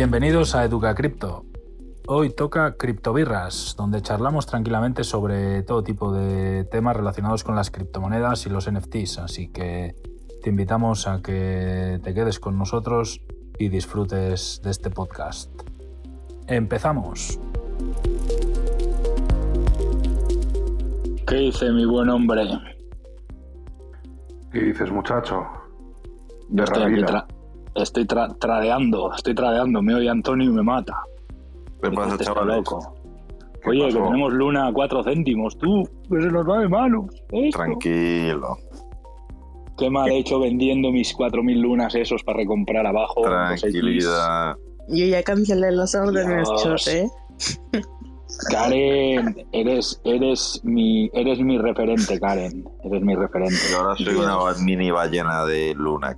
Bienvenidos a Educa Cripto. Hoy toca Criptobirras, donde charlamos tranquilamente sobre todo tipo de temas relacionados con las criptomonedas y los NFTs, así que te invitamos a que te quedes con nosotros y disfrutes de este podcast. Empezamos. ¿Qué dice mi buen hombre? ¿Qué dices, muchacho? Yo estoy aquí tra estoy tra tradeando, estoy tradeando, me oye Antonio y me mata. ¿Qué pasa, Este está chavales? loco. Oye, que tenemos luna a 4 céntimos, tú, que se nos va de esto. Tranquilo, Qué mal he hecho vendiendo mis 4.000 lunas esos para recomprar abajo. tranquilidad. Yo ya cancelé los órdenes, Dios. chos, ¿eh? Karen, eres, eres, mi, eres mi referente, Karen. Eres mi referente. Yo ahora soy una mini ballena de luna.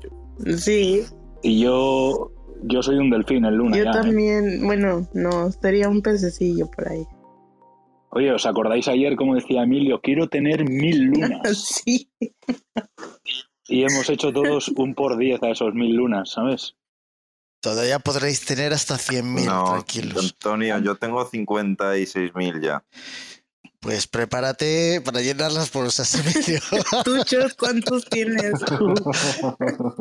Sí, Y yo, yo soy un delfín en luna. yo ya, ¿eh? también, bueno, no, sería un pececillo por ahí. Oye, ¿os acordáis ayer como decía Emilio? Quiero tener mil lunas. Sí, Y hemos hecho todos un por diez a esos mil lunas, ¿sabes? Todavía podréis tener hasta 100.000, No, tranquilos. Antonio, yo tengo 56.000 ya. Pues prepárate para llenarlas por ese medio. tú, chos, ¿cuántos tienes?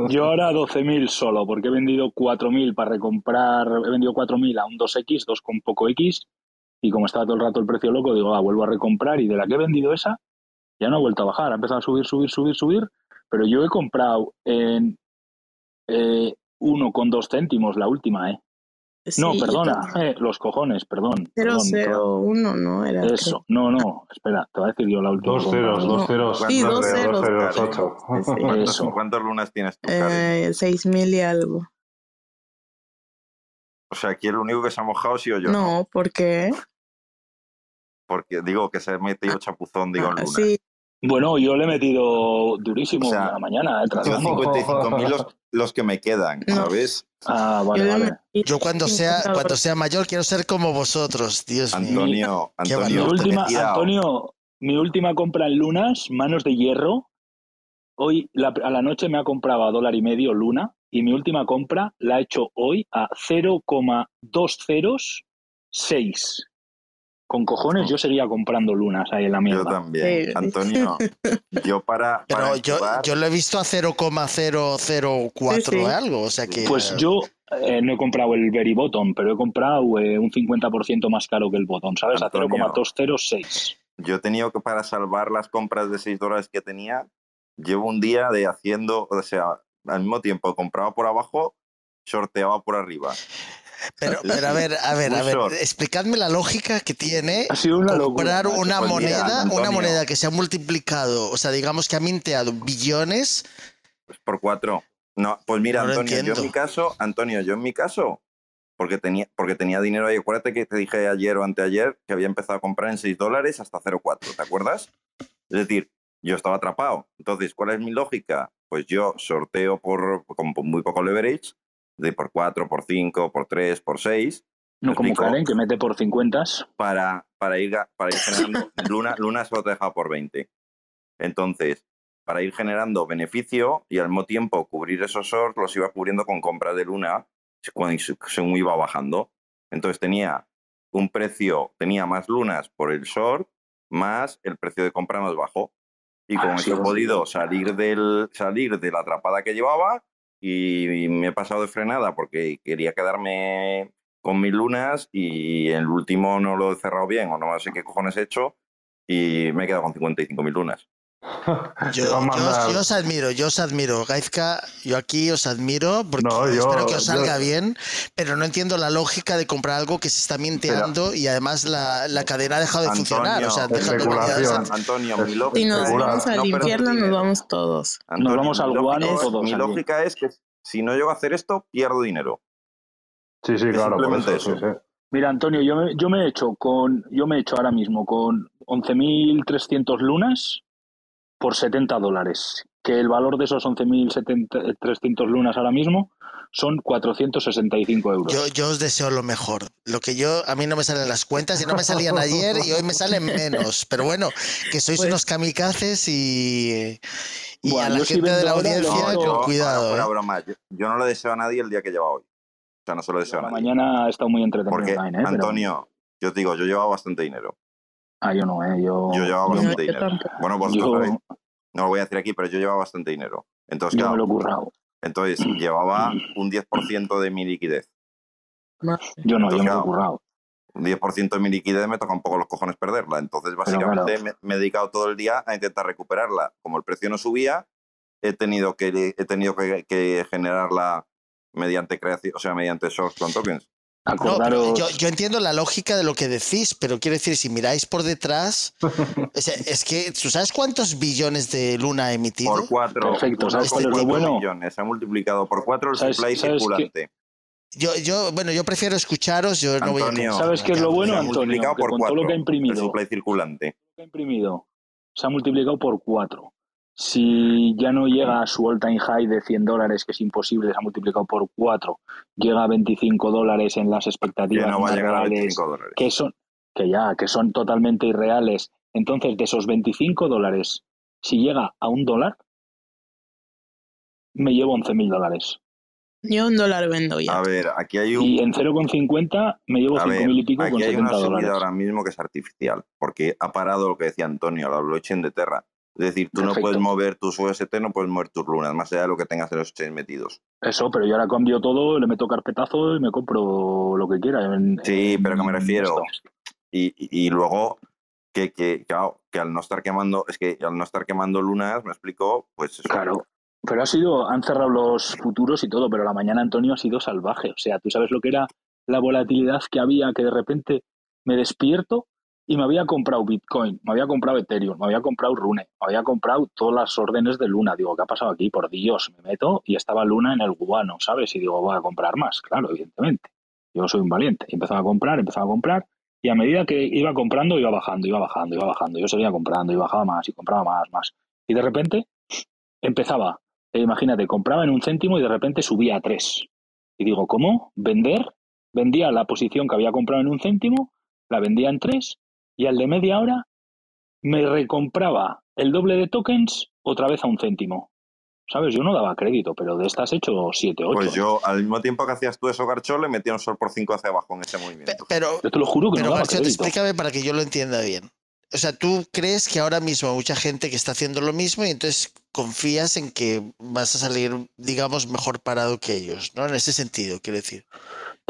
Yo ahora 12.000 solo, porque he vendido 4.000 para recomprar, he vendido 4.000 a un 2X, 2 con poco X, y como estaba todo el rato el precio loco, digo, ah, vuelvo a recomprar, y de la que he vendido esa, ya no ha vuelto a bajar, ha empezado a subir, subir, subir, subir, pero yo he comprado en eh, uno con dos céntimos la última, ¿eh? No, Sí, perdona, eh, los cojones, perdón. Cero, perdón, cero, uno, ¿no? Era Eso, no, no, espera, te voy a decir yo la última. Dos ceros, dos ceros. Sí, dos ceros. Dos ocho. Sí. ¿Cuántas, lunas tienes tú? Eh, seis mil y algo. O sea, aquí el único que se ha mojado ha sido yo. No, ¿por qué? Porque digo que se ha metido chapuzón, digo, en Ah, luna. sí, Bueno, yo le he metido durísimo O sea, a la mañana, eh, tratando. 55.000 los, los que me quedan, No. ¿sabes? Ah, vale, vale. Yo cuando sea, 50 cuando sea mayor quiero ser como vosotros, Dios mío. Antonio, Antonio, Mi última. Antonio, mi última compra en lunas, manos de hierro. Hoy la- a la noche me ha comprado a dólar y medio luna y mi última compra la he hecho hoy a 0,206. Con cojones yo seguía comprando lunas ahí en la Yo mierda. también. Sí. Antonio, yo para. Pero para yo, jugar- yo lo he visto a 0,004 Sí, sí. o algo, o sea que... Pues yo eh, no he comprado el Very Bottom, pero he comprado eh, un 50% más caro que el Bottom, ¿sabes? Antonio. A 0,206. Yo he tenido que, para salvar las compras de 6 dólares que tenía, llevo un día de haciendo, o sea, al mismo tiempo compraba por abajo, sorteaba por arriba. Pero, pero a ver, a ver, a ver, explicadme la lógica que tiene Ha sido una comprar locura. una mira, moneda, una moneda que se ha multiplicado, o sea, digamos que ha minteado billones. Pues por cuatro. No, pues mira, No Antonio, yo en mi caso, Antonio, yo en mi caso, porque tenía, porque tenía dinero ahí, acuérdate que te dije ayer o anteayer que había empezado a comprar en 6 dólares hasta 0,4, ¿te acuerdas? Es decir, yo estaba atrapado. Entonces, ¿cuál es mi lógica? Pues yo sorteo por, con muy poco leverage, de por 4, por 5, por 3, por 6, No ¿Me como explico? Karen, que mete por 50. para, para, ir, para ir generando. Luna, Luna solo te deja por 20. Entonces, para ir generando beneficio y al mismo tiempo cubrir esos shorts, los iba cubriendo con compras de Luna cuando, según iba bajando. Entonces tenía un precio, tenía más lunas por el short, más el precio de compra más bajo. Y con Ah, sí, eso he sí. podido salir, del, salir de la atrapada que llevaba y me he pasado de frenada porque quería quedarme con mis lunas y el último no lo he cerrado bien o no sé qué cojones he hecho y me he quedado con 55.000 lunas. Yo, os admiro, yo os admiro. Gaizka, yo aquí os admiro porque No, yo- espero que os yo- salga bien, pero no entiendo la lógica de comprar algo que se está minteando y además la, la cadena ha dejado de Antonio, funcionar. O sea, deja de Antonio, mi Si lógica nos Especula- vamos al no infierno, nos dinero. vamos todos. Antonio, vamos al guano todos Mi lógica es que si no llego a hacer esto, pierdo dinero. Sí, sí, claro. por simplemente eso, eso. sí, sí. Mira, Antonio, yo me, yo me he hecho con, yo me he hecho ahora mismo con 11.300 lunas por 70 dólares. Que el valor de esos 11.300 lunas ahora mismo son 465 euros. Yo, yo os deseo lo mejor. Lo que yo, a mí no me salen las cuentas y no me salían ayer y hoy me salen menos. Pero bueno, que sois Pues- unos kamikazes y, y Bueno, a la gente de vendo la audiencia no, con yo- cuidado. ahora, ¿eh? fuera broma, yo, yo no le deseo a nadie el día que lleva hoy. O sea, no se lo deseo a nadie. mañana ha estado muy entretenido Porque, online, ¿eh? Antonio, yo te digo, yo llevaba bastante dinero. Ah, yo no, ¿eh? Yo, Yo llevaba bastante yo dinero. Bueno, pues yo, no lo voy a decir aquí, pero yo llevaba bastante dinero. Entonces, yo me lo currado. entonces llevaba un 10% de mi liquidez. Yo no, yo me lo he currado. Un 10% de mi liquidez me toca un poco los cojones perderla. Entonces, básicamente, me, me he dedicado todo el día a intentar recuperarla. Como el precio no subía, he tenido que, he tenido que, que generarla mediante creación, o sea, mediante shorts con tokens. No, pero Acordaros. yo, yo entiendo la lógica de lo que decís, pero quiero decir, si miráis por detrás, sea, es que, ¿tú sabes cuántos billones de Luna ha emitido? Por cuatro. Perfecto, ¿sabes cuál es lo 1,4 bueno? millones. Se ha multiplicado por cuatro el ¿Sabes- supply sabes circulante. Yo, yo, bueno, yo prefiero escucharos, yo no voy a... Antonio, ¿Sabes qué es lo bueno, Antonio? multiplicado Que por con todo lo cuatro que ha el imprimido, supply circulante. que ha imprimido, se ha multiplicado por 4. Si ya no llega a su all time high de 100 dólares, que es imposible, se ha multiplicado por 4, llega a 25 dólares en las Que expectativas no va a más llegar a reales, 25 dólares. que son, que ya, que son totalmente irreales. Entonces, de esos 25 dólares, si llega a un dólar, me llevo 11.000 dólares. Yo un dólar vendo ya. A ver, aquí hay un, Y en 0,50 me llevo A ver, 5.000 y pico con aquí hay 70 una subida dólares. ahora mismo que es artificial, porque ha parado lo que decía Antonio, la blockchain de Terra. Es decir, tú no puedes mover tus UST, no puedes mover tus lunas, más allá de lo que tengas en los exchanges metidos. Eso, pero yo ahora cambio todo, le meto carpetazo y me compro lo que quiera. en- Sí, en pero que me refiero. Y, y- y luego, que, que, claro, que al no estar quemando, es que al no estar quemando lunas, me explico, pues eso. Claro. Pero ha sido, han cerrado los futuros y todo, pero la mañana Antonio ha sido salvaje. O sea, tú sabes lo que era la volatilidad que había, que de repente me despierto y me había comprado Bitcoin, me había comprado Ethereum, me había comprado Rune, me había comprado todas las órdenes de Luna. Digo, ¿qué ha pasado aquí? Por Dios, me meto y estaba Luna en el cubano, ¿sabes? Y digo, voy a comprar más, claro, evidentemente. Yo soy un valiente. Y empezaba a comprar, empezaba a comprar. Y a medida que iba comprando, iba bajando, iba bajando, iba bajando. Yo seguía comprando y bajaba más y compraba más, más. Y de repente empezaba, eh, imagínate, compraba en un céntimo y de repente subía a tres. Y digo, ¿cómo? ¿Vender? Vendía la posición que había comprado en un céntimo, la vendía en tres y al de media hora me recompraba el doble de tokens otra vez a un céntimo. ¿Sabes? Yo no daba crédito, pero de estas he hecho 7, 8. Pues yo, al mismo tiempo que hacías tú eso, Garcho, le metía un sol por 5 hacia abajo en ese Pe- movimiento. Pero, Yo te lo juro que pero no daba crédito. explícame para que yo lo entienda bien. O sea, ¿tú crees que ahora mismo hay mucha gente que está haciendo lo mismo y entonces confías en que vas a salir, digamos, mejor parado que ellos, ¿no? En ese sentido, quiero decir.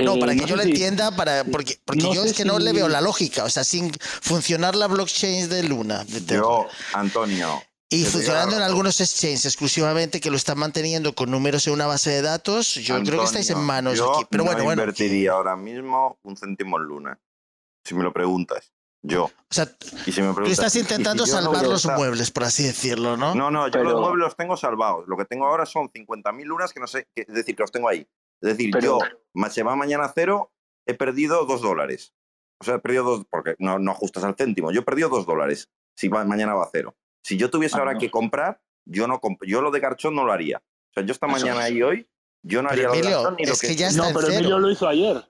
No, Eh, para que no yo lo si- entienda, para, porque, porque no yo es que no le veo la lógica. O sea, sin funcionar la blockchain de Luna, de Terra, Yo, Antonio, y funcionando en algunos exchanges exclusivamente que lo están manteniendo con números en una base de datos, yo creo que estáis en manos yo aquí. Pero no bueno, bueno. invertiría ahora mismo un céntimo en Luna. Si me lo preguntas. Yo. O sea, Y si me tú preguntas, estás intentando no salvar hubiera los muebles, por así decirlo, ¿no? No, no, yo Pero- los muebles los tengo salvados. Lo que tengo ahora son 50.000 lunas que no sé, que- es decir, que los tengo ahí. Es decir, Pero- yo, se va mañana a cero, he perdido dos dólares. O sea, he perdido dos, porque no, no ajustas al céntimo. Yo he perdido dos dólares si va, mañana va a cero. Si yo tuviese Ah, ahora no. que comprar, yo no comp- yo lo de Garchón no lo haría. O sea, yo esta Eso mañana es. y hoy, yo no Pero haría lo de Emilio, ni lo es que... que ya está No, en pero cero. Emilio lo hizo ayer.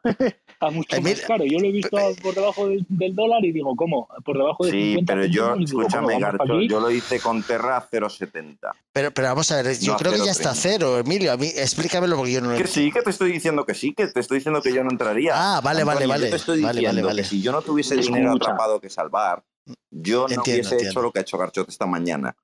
a mucho Emilio- más caro. Yo lo he visto por debajo del, del dólar y digo, ¿cómo? Por debajo de Sí, 50 pero yo, digo, escúchame, ¿cómo? ¿Vamos pa' Garcho, yo lo hice con Terra a 0,70. Pero, pero vamos a ver, yo No, creo que ya 0,30. está cero, Emilio. A mí, explícamelo porque yo no lo Que sí, que te estoy diciendo que sí, que te estoy diciendo que yo no entraría. Ah, vale, vale, Antonio, vale. Yo te estoy Vale, diciendo vale, vale. que si yo no tuviese Escucha. dinero atrapado que salvar, yo no Entiendo, hubiese entiendo. hecho lo que ha hecho Garchot esta mañana.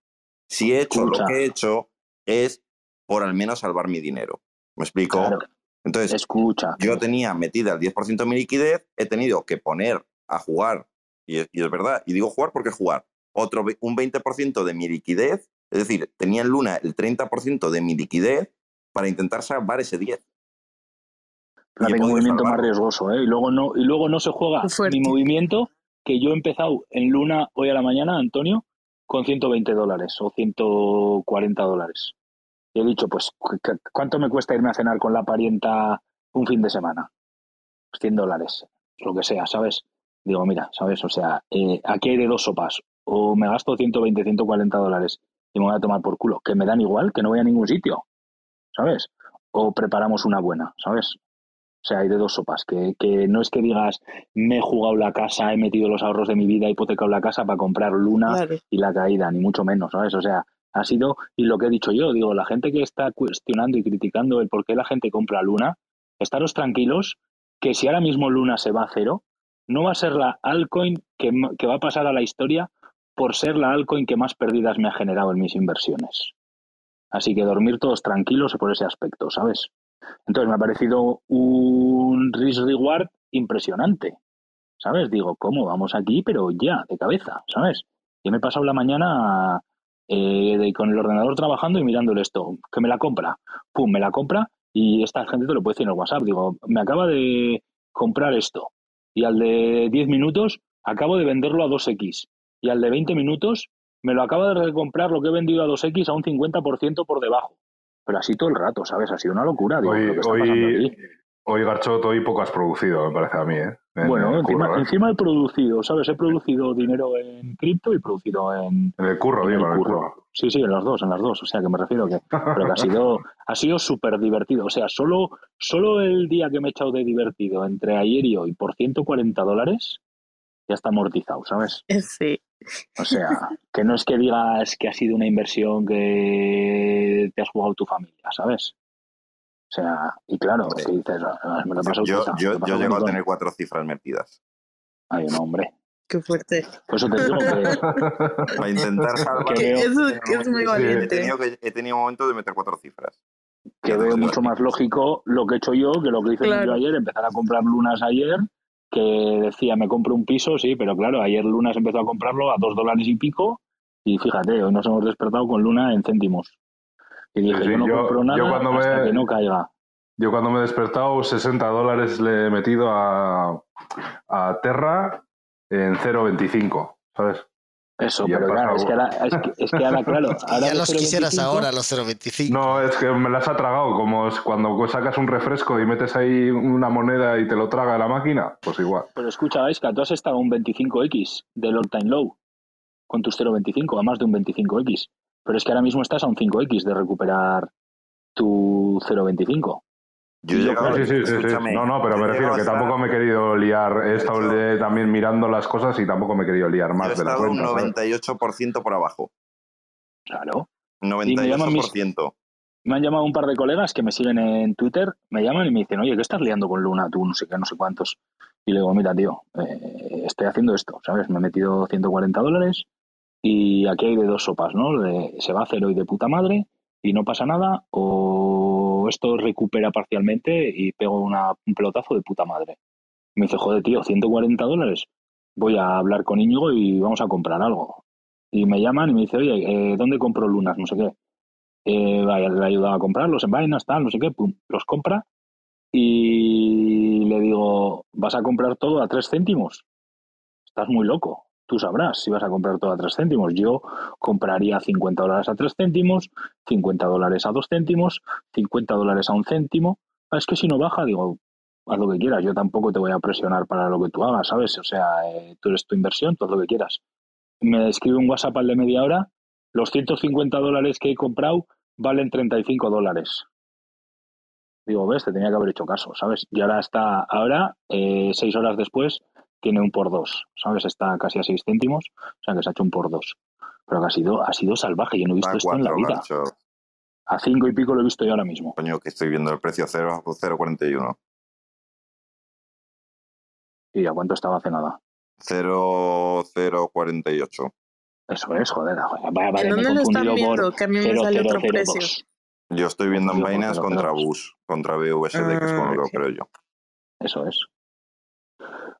Si he hecho Escucha. lo que he hecho, es por al menos salvar mi dinero. ¿Me explico? Claro, Entonces, escucha. yo tenía metida el 10% de mi liquidez, he tenido que poner a jugar, y es, y es verdad, y digo jugar porque jugar, otro, un 20% de mi liquidez, es decir, tenía en Luna el 30% de mi liquidez para intentar salvar ese 10. Fíjate y he qué podido movimiento más riesgoso, ¿eh? Y luego no, y luego no se juega mi movimiento, que yo he empezado en Luna hoy a la mañana, Antonio, con 120 dólares o 140 dólares. Y he dicho, pues, ¿cu- cu- ¿cuánto me cuesta irme a cenar con la parienta un fin de semana? Pues 100 dólares, lo que sea, ¿sabes? Digo, mira, ¿sabes? O sea, eh, aquí hay de dos sopas. O me gasto 120, 140 dólares y me voy a tomar por culo, que me dan igual, que no voy a ningún sitio, ¿sabes? O preparamos una buena, ¿sabes? O sea, hay de dos sopas, que, que no es que digas, me he jugado la casa, he metido los ahorros de mi vida, he hipotecado la casa para comprar Luna Claro. y la caída, ni mucho menos, ¿sabes? O sea, ha sido, y lo que he dicho yo, digo, la gente que está cuestionando y criticando el por qué la gente compra Luna, estaros tranquilos que si ahora mismo Luna se va a cero, no va a ser la altcoin que, que va a pasar a la historia por ser la altcoin que más pérdidas me ha generado en mis inversiones. Así que dormir todos tranquilos por ese aspecto, ¿sabes? Entonces me ha parecido un risk reward impresionante, ¿sabes? Digo, ¿cómo? Vamos aquí, pero ya, de cabeza, ¿sabes? Yo me he pasado la mañana eh, de- con el ordenador trabajando y mirándole esto, que me la compra, pum, me la compra y esta gente te lo puede decir en el WhatsApp. Digo, me acaba de comprar esto y al de 10 minutos acabo de venderlo a 2X y al de 20 minutos me lo acaba de recomprar lo que he vendido a 2X a un 50% por debajo. Pero así todo el rato, ¿sabes? Ha sido una locura. Digo, Hoy, ¿pero qué está pasando hoy, aquí? hoy, Garchot, hoy poco has producido, me parece a mí, ¿eh? En Bueno, encima, curro, ¿eh? encima he producido, ¿sabes? He producido dinero en cripto y producido en, En el curro, en digo, el en el curro. curro. Sí, sí, en las dos, en las dos. O sea, que me refiero que, pero que ha sido, ha sido súper divertido. O sea, solo, solo el día que me he echado de divertido entre ayer y hoy por 140 dólares ya está amortizado, ¿sabes? Sí. O sea, que no es que digas que ha sido una inversión que te has jugado tu familia, ¿sabes? O sea, y claro, Hombre. que dices, "Ah, me lo he pasado Yo, me yo, lo he yo pasado llego a bonito". tener cuatro cifras metidas. Ay, no, hombre. Qué fuerte. Por eso te digo que, Para intentar salvar. Que veo- Eso que es muy He valiente. tenido, que- he tenido momentos de meter cuatro cifras. que veo mucho más lógico lo que he hecho yo que lo que hice Claro. yo ayer, empezar a comprar lunas ayer, que decía, me compro un piso, sí, pero claro, ayer Lunas empezó a comprarlo a dos dólares y pico, y fíjate, hoy nos hemos despertado con Luna en céntimos. Y dije, Sí, yo no yo- compro nada yo cuando hasta me- que no caiga. Yo cuando me he despertado, 60 dólares le he metido a, a Terra en 0.25, ¿sabes? Eso, Y pero claro, es que ahora, es que, es que ahora, claro, ahora Ya los quisieras 0,25, ahora, los 0.25. No, es que me las ha tragado, como cuando sacas un refresco y metes ahí una moneda y te lo traga la máquina, pues igual. Pero escucha, Aisca, tú has estado a un 25X del all time low con tus 0.25, a más de un 25X. Pero es que ahora mismo estás a un 5X de recuperar tu 0.25. Yo llegado- Sí, sí, sí, No, no, pero me refiero que a tampoco me he querido liar. He estado también mirando las cosas y tampoco me he querido liar yo he más de la estado un cuenta. ¿sabes? 98% por abajo. Claro. 98%. Me han llamado un par de colegas que me siguen en Twitter, me llaman y me dicen, oye, ¿qué estás liando con Luna? Tú no sé qué, no sé cuántos. Y le digo, mira, tío, eh, estoy haciendo esto, ¿sabes? Me he metido 140 dólares y aquí hay de dos sopas, ¿no? De, se va a hacer hoy de puta madre y no pasa nada, o esto recupera parcialmente y pego una- un pelotazo de puta madre. Me dice, joder, tío, 140 dólares. Voy a hablar con Íñigo y vamos a comprar algo. Y me llaman y me dice, oye, eh, ¿dónde compro lunas? No sé qué. Eh, le ayudaba a comprarlos en vainas, tal, no sé qué, pum, los compra. Y le digo, ¿vas a comprar todo a tres céntimos? Estás muy loco. Tú sabrás si vas a comprar todo a tres céntimos. Yo compraría 50 dólares a tres céntimos, 50 dólares a dos céntimos, 50 dólares a un céntimo. Es que si no baja, digo, haz lo que quieras. Yo tampoco te voy a presionar para lo que tú hagas, ¿sabes? O sea, eh, tú eres tu inversión, tú haz lo que quieras. Me escribe un WhatsApp al de media hora. Los 150 dólares que he comprado valen 35 dólares. Digo, ves, te tenía que haber hecho caso, ¿sabes? Y ahora está, ahora, eh, seis horas después, tiene un por dos, ¿sabes? Está casi a seis céntimos, o sea que se ha hecho un por dos. Pero que ha sido, ha sido salvaje, yo no he visto esto en la vida. macho. A cinco y pico lo he visto yo ahora mismo. Coño, que estoy viendo el precio 0 0,41. ¿Y a cuánto estaba hace nada? 0,048. Eso es, joder. joder, Vaya, vaya, ¿En dónde lo están viendo? por Que a mí me sale otro 0002. precio. Yo estoy viendo en pero- contra Bus, contra BUSD, que es con lo Ah, que opero yo. Eso es.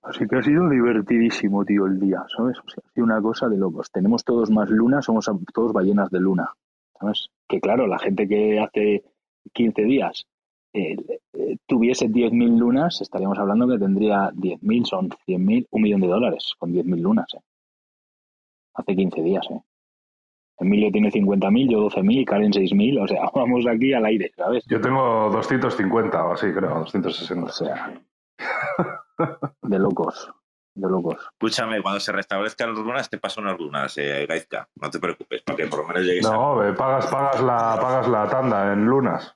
Así que ha sido divertidísimo, tío, el día, ¿sabes? O sea, ha sido una cosa de locos. Tenemos todos más luna, somos todos ballenas de luna, ¿sabes? Que claro, la gente que hace 15 días eh, eh, tuviese 10.000 lunas, estaríamos hablando que tendría 10.000, son 100.000, un millón de dólares con 10.000 lunas, ¿eh? Hace 15 días, ¿eh? Emilio tiene 50.000, yo 12.000, Karen 6.000, o sea, vamos aquí al aire, ¿sabes? Yo tengo 250 o así, creo, 260. O sea, de locos, de locos. Escúchame, cuando se restablezcan las lunas, te paso unas lunas, eh, Gaizka. No te preocupes, para que por lo menos llegues a... No, eh, pagas, pagas, la, pagas la tanda en lunas.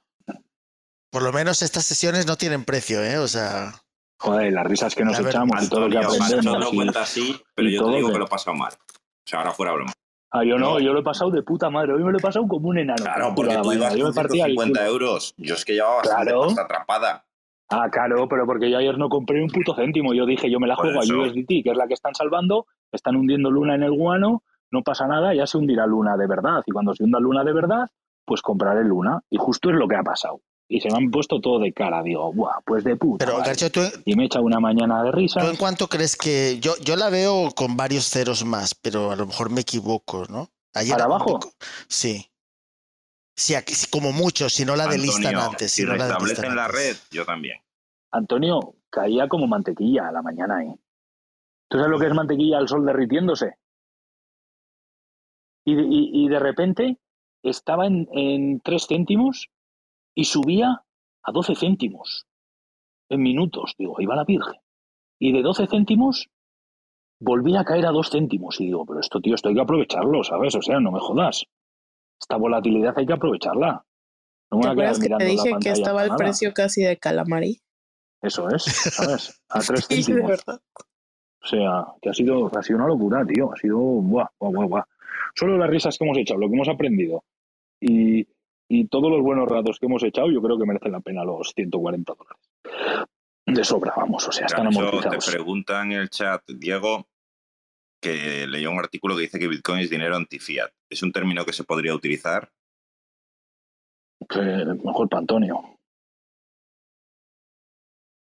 Por lo menos estas sesiones no tienen precio, ¿eh? O sea, Joder, las risas que nos A ver, echamos y todo lo que aprendemos. lo y- cuenta así, pero yo te digo que- que lo he pasado mal. O sea, ahora fuera broma. Ah, yo no, No. yo lo he pasado de puta madre. Hoy me lo he pasado como un enano. Claro, Por porque la tú mañana. ibas Yo me con partía el 150 culo. euros. Yo es que llevaba bastante Claro. pasta atrapada. Ah, claro, pero porque yo ayer no compré un puto céntimo. Yo dije, yo me la juego a. USDT, que es la que están salvando, están hundiendo Luna en el guano, no pasa nada, ya se hundirá Luna de verdad. Y cuando se hunda Luna de verdad, pues compraré Luna. Y justo es lo que ha pasado. Y se me han puesto todo de cara. Digo, buah, pues de puta. Pero, madre". Garcho, ¿tú, Y me he echado una mañana de risa. tú en cuánto crees que.? Yo, yo la veo con varios ceros más, pero a lo mejor me equivoco, ¿no? Ayer ¿Para abajo? poco- Sí. Sí, aquí- como mucho, si no la delistan antes. si Si no la delistan restablecen la antes. red, yo también. Antonio, caía como mantequilla a la mañana, ¿eh? ¿Tú sabes lo que es mantequilla al sol derritiéndose? Y de, y- y de repente estaba en, en 3 céntimos y subía a 12 céntimos en minutos. Digo, ahí va la Virgen. Y de 12 céntimos volvía a caer a 2 céntimos. Y digo, pero esto, tío, esto hay que aprovecharlo, ¿sabes? O sea, no me jodas. Esta volatilidad hay que aprovecharla. No me ¿Te acuerdas que te mirando la dije que estaba el precio casi de calamari? Eso es, ¿sabes? A 3 Sí, de céntimos. verdad. O sea, que ha sido, ha sido una locura, tío. Ha sido, buah, buah, buah, buah. Solo las risas que hemos echado, lo que hemos aprendido y, y todos los buenos ratos que hemos echado, yo creo que merecen la pena los 140 dólares. De sobra, vamos, o sea, están Gancho, te amortizados. pregunta en el chat, Diego, que leyó un artículo que dice que Bitcoin es dinero anti-fiat. ¿Es un término que se podría utilizar? Que mejor para Antonio.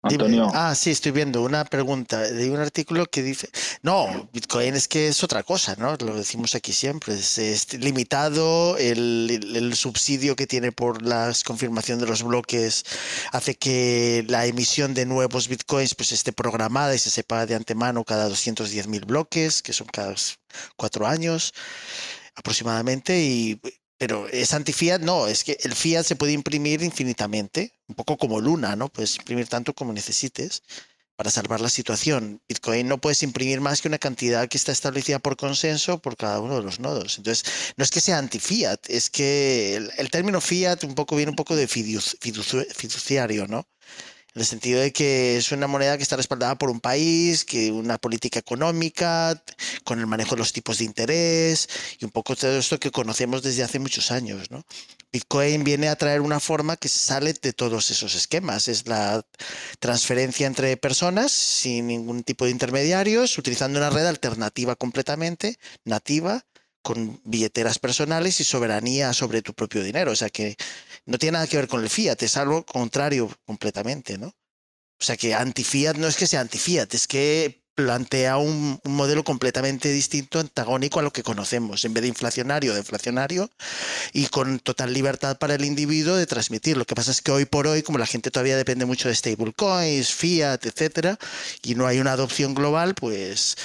Dime. Antonio, Ah, sí, estoy viendo una pregunta de un artículo que dice, no, Bitcoin es que es otra cosa, ¿no? Lo decimos aquí siempre, es, es limitado, el, el- el subsidio que tiene por la confirmación de los bloques hace que la emisión de nuevos Bitcoins pues esté programada y se sepa de antemano cada 210.000 bloques, que son cada cuatro años aproximadamente, y pero es anti-fiat, no, es que el fiat se puede imprimir infinitamente, un poco como Luna, ¿no? Puedes imprimir tanto como necesites para salvar la situación. Bitcoin no puedes imprimir más que una cantidad que está establecida por consenso por cada uno de los nodos. Entonces, no es que sea anti-fiat, es que el, término fiat un poco viene un poco de fiduci- fiduci- fiduciario, ¿no? En el sentido de que es una moneda que está respaldada por un país, que una política económica, con el manejo de los tipos de interés y un poco todo esto que conocemos desde hace muchos años. Bitcoin viene a traer una forma que sale de todos esos esquemas. Es la transferencia entre personas sin ningún tipo de intermediarios, utilizando una red alternativa completamente, nativa, con billeteras personales y soberanía sobre tu propio dinero. O sea que no tiene nada que ver con el fiat, es algo contrario completamente, ¿no? O sea que anti-fiat no es que sea anti-fiat, es que plantea un, modelo completamente distinto, antagónico a lo que conocemos, en vez de inflacionario, deflacionario, y con total libertad para el individuo de transmitir. Lo que pasa es que hoy por hoy, como la gente todavía depende mucho de stablecoins, fiat, etcétera, y no hay una adopción global, pues,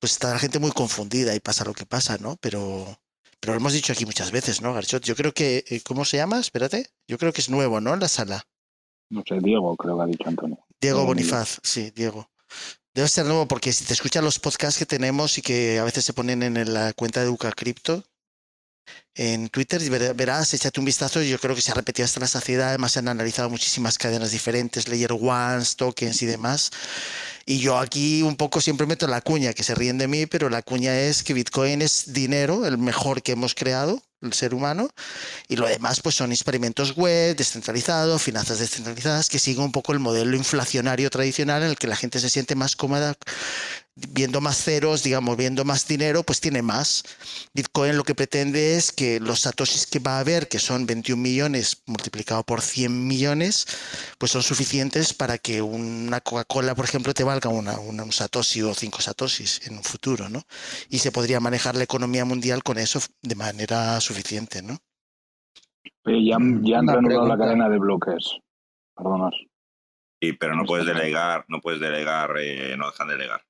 pues está la gente muy confundida y pasa lo que pasa, ¿no? Pero, pero lo hemos dicho aquí muchas veces, ¿no, Garchot? Yo creo que, eh, ¿cómo se llama? Espérate. Yo creo que es nuevo, ¿no? En la sala. no sé, Diego, creo que ha dicho Antonio. Diego Bonifaz, sí, Diego. Debe ser nuevo porque si te escuchan los podcasts que tenemos y que a veces se ponen en la cuenta de Uca Crypto en Twitter, y ver- verás, échate un vistazo. Yo creo que se ha repetido hasta la saciedad. Además, se han analizado muchísimas cadenas diferentes, layer ones, tokens y demás. Y yo aquí un poco siempre meto la cuña, que se ríen de mí, pero la cuña es que Bitcoin es dinero, el mejor que hemos creado, el ser humano, y lo demás pues son experimentos web, descentralizados, finanzas descentralizadas, que siguen un poco el modelo inflacionario tradicional en el que la gente se siente más cómoda viendo más ceros, digamos, viendo más dinero, pues tiene más. Bitcoin lo que pretende es que los satoshis que va a haber, que son 21 millones multiplicado por 100 millones, pues son suficientes para que una Coca-Cola, por ejemplo, te valga una, una- un satoshi o cinco satoshis en un futuro, ¿no? Y se podría manejar la economía mundial con eso de manera suficiente, ¿no? Ya, han- ya han Una reanudado la pregunta. cadena de bloques. Perdonad. Y, pero no puedes delegar, no puedes delegar, eh, no dejan delegar.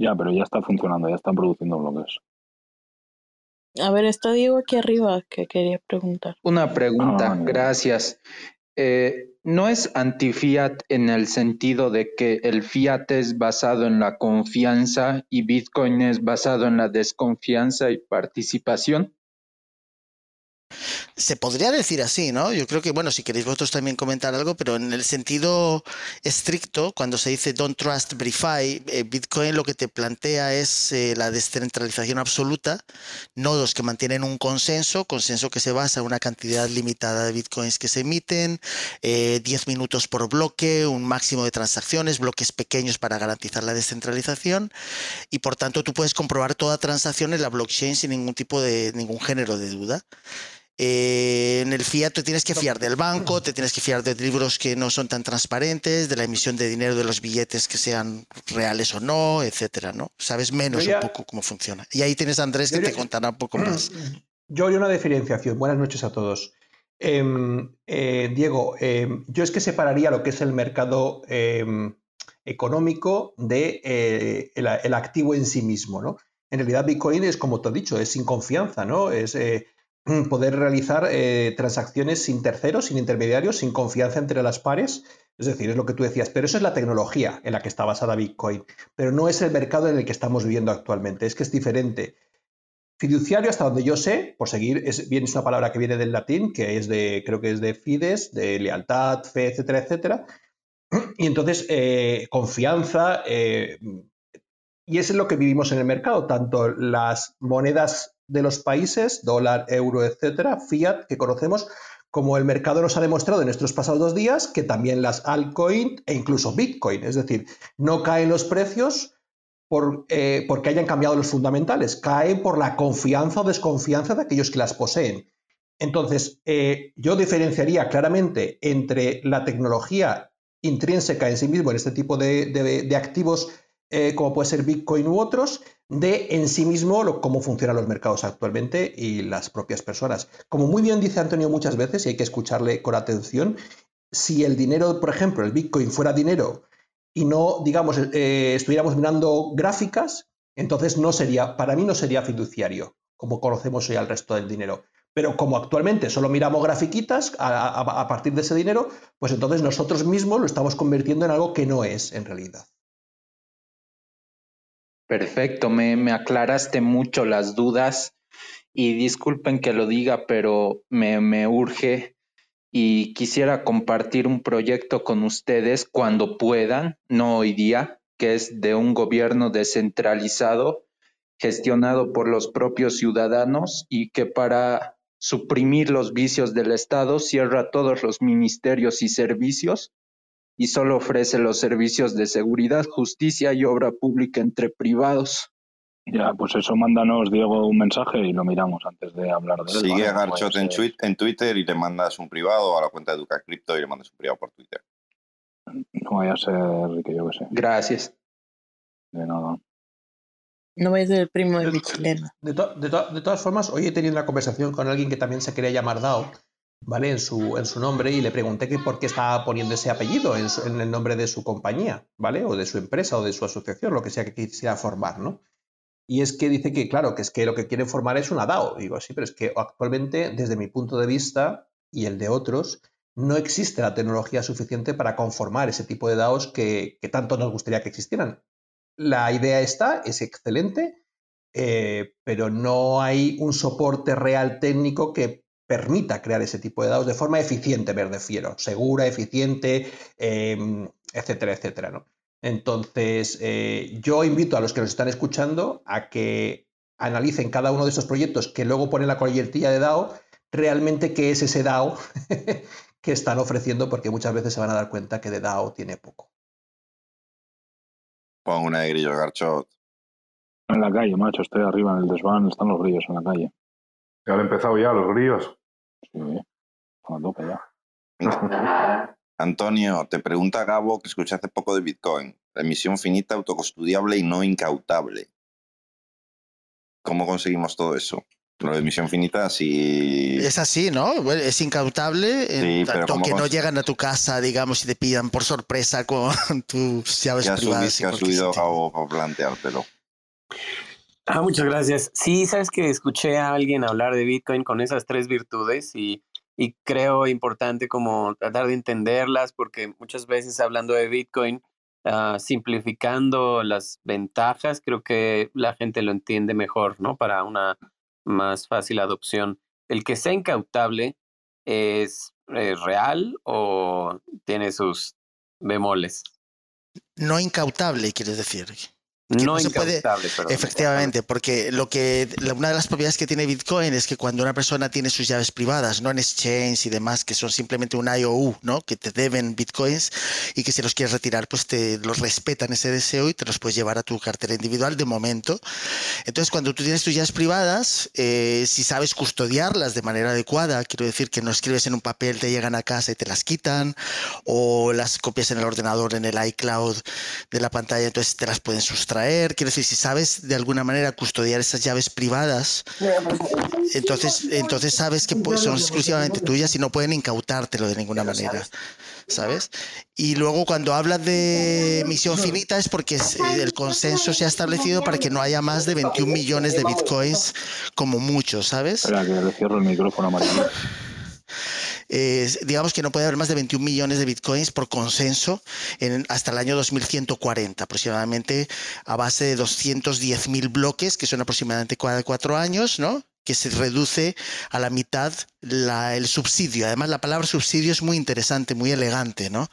Ya, pero ya está funcionando, ya están produciendo bloques. A ver, está Diego aquí arriba que quería preguntar. Una pregunta, Ah, gracias. Eh, ¿No es anti-fiat en el sentido de que el fiat es basado en la confianza y Bitcoin es basado en la desconfianza y participación? Se podría decir así, ¿no? Yo creo que, bueno, si queréis vosotros también comentar algo, pero en el sentido estricto, cuando se dice don't trust, verify, eh, Bitcoin lo que te plantea es eh, la descentralización absoluta, nodos que mantienen un consenso, consenso que se basa en una cantidad limitada de Bitcoins que se emiten, eh, 10 minutos por bloque, un máximo de transacciones, bloques pequeños para garantizar la descentralización, y por tanto tú puedes comprobar toda transacción en la blockchain sin ningún tipo de, ningún género de duda. Eh, en el fiat te tienes que fiar del banco, te tienes que fiar de libros que no son tan transparentes, de la emisión de dinero de los billetes que sean reales o no, etcétera, ¿no? Sabes menos ya- un poco cómo funciona. Y ahí tienes a Andrés que te contará un poco más. Yo haría una diferenciación. Buenas noches a todos. Em, eh, Diego, em, yo es que separaría lo que es el mercado em, económico de eh, el, el activo en sí mismo, ¿no? En realidad Bitcoin es, como te he dicho, es sin confianza, ¿no? Es eh, poder realizar eh, transacciones sin terceros, sin intermediarios, sin confianza entre las pares. Es decir, es lo que tú decías, pero eso es la tecnología en la que está basada Bitcoin, pero no es el mercado en el que estamos viviendo actualmente, es que es diferente. Fiduciario, hasta donde yo sé, por seguir, es, bien es una palabra que viene del latín, que es de, creo que es de fides, de lealtad, fe, etcétera, etcétera. Y entonces, eh, confianza, eh, y eso es lo que vivimos en el mercado, tanto las monedas de los países, dólar, euro, etcétera, fiat, que conocemos, como el mercado nos ha demostrado en estos pasados dos días, que también las altcoin e incluso Bitcoin, es decir, no caen los precios por, eh, porque hayan cambiado los fundamentales, caen por la confianza o desconfianza de aquellos que las poseen. Entonces, eh, yo diferenciaría claramente entre la tecnología intrínseca en sí mismo, en este tipo de, de- de activos, eh, como puede ser Bitcoin u otros, de en sí mismo lo- cómo funcionan los mercados actualmente y las propias personas. Como muy bien dice Antonio muchas veces, y hay que escucharle con atención, si el dinero, por ejemplo, el Bitcoin fuera dinero y no, digamos, eh, estuviéramos mirando gráficas, entonces no sería, para mí no sería fiduciario, como conocemos hoy al resto del dinero. Pero como actualmente solo miramos grafiquitas a, a- a partir de ese dinero, pues entonces nosotros mismos lo estamos convirtiendo en algo que no es en realidad. Perfecto, me, me aclaraste mucho las dudas y disculpen que lo diga, pero me, me urge y quisiera compartir un proyecto con ustedes cuando puedan, no hoy día, que es de un gobierno descentralizado gestionado por los propios ciudadanos y que para suprimir los vicios del Estado cierra todos los ministerios y servicios y solo ofrece los servicios de seguridad, justicia y obra pública entre privados. Ya, pues eso, mándanos, Diego, un mensaje y lo miramos antes de hablar de él. Sigue ¿vale? a Garchot en, Twitter y le mandas un privado a la cuenta de Educa Crypto y le mandas un privado por Twitter. No vaya a ser que yo que sé. Gracias. De nada. No vaya a ser el primo de mi. De, to- de to- de todas formas, hoy he tenido una conversación con alguien que también se quería llamar Dao, ¿vale? En su, en su nombre y le pregunté que por qué estaba poniendo ese apellido en, el nombre de su compañía, ¿vale? O de su empresa o de su asociación, lo que sea que quisiera formar, ¿no? Y es que dice que, claro, que es que lo que quieren formar es una DAO. Digo, sí, pero es que actualmente, desde mi punto de vista y el de otros, no existe la tecnología suficiente para conformar ese tipo de DAOs que, que tanto nos gustaría que existieran. La idea está, es excelente, eh, pero no hay un soporte real técnico que permita crear ese tipo de DAOs de forma eficiente, me refiero, segura, eficiente, eh, etcétera, etcétera, ¿no? Entonces, eh, yo invito a los que nos están escuchando a que analicen cada uno de estos proyectos que luego ponen la coletilla de DAO, realmente qué es ese DAO que están ofreciendo, porque muchas veces se van a dar cuenta que de DAO tiene poco. Pon una de grillos, Garchot. En la calle, macho, estoy arriba en el desván, están los grillos en la calle. Ya han empezado ya los grillos. Sí, a tope ya. Antonio, te pregunta Gabo que escuché hace poco de Bitcoin. La emisión finita, autocustodiable y no incautable. ¿Cómo conseguimos todo eso? Lo de emisión finita, sí. Es así, ¿no? Es incautable, en Sí, pero tanto ¿cómo que no llegan a tu casa, digamos, y te pidan por sorpresa con tus llaves ¿Qué ha, subi- privadas. qué subido. Gabo para planteártelo? Ah, muchas gracias. Sí, sabes que escuché a alguien hablar de Bitcoin con esas tres virtudes y, y creo importante como tratar de entenderlas porque muchas veces hablando de Bitcoin, ah, simplificando las ventajas, creo que la gente lo entiende mejor, ¿no? Para una más fácil adopción. ¿el que sea incautable es, eh, real o tiene sus bemoles? No incautable, quieres decir. Que No, no se puede- perdón. Efectivamente, porque lo que una de las propiedades que tiene Bitcoin es que cuando una persona tiene sus llaves privadas, no en exchange y demás, que son simplemente un IOU, ¿no? Que te deben bitcoins y que si los quieres retirar, pues te los respetan ese deseo y te los puedes llevar a tu cartera individual de momento. Entonces, cuando tú tienes tus llaves privadas, eh, si sabes custodiarlas de manera adecuada, quiero decir que no escribes en un papel, te llegan a casa y te las quitan, o las copias en el ordenador, en el iCloud de la pantalla, entonces te las pueden sustraer. Quiero decir, si sabes de alguna manera custodiar esas llaves privadas, entonces, entonces sabes que pues, son exclusivamente tuyas y no pueden incautártelo de ninguna manera. ¿Sabes? Y luego cuando hablas de misión finita es porque eh, el consenso se ha establecido para que no haya más de 21 millones de bitcoins como mucho, ¿sabes? Espera, que le cierro el micrófono amarillo. Eh, digamos que no puede haber más de 21 millones de bitcoins por consenso en- hasta el año 2140, aproximadamente a base de 210 mil bloques, que son aproximadamente cuatro años, ¿no? Que se reduce a la mitad el subsidio. Además, la palabra subsidio es muy interesante, muy elegante, ¿no?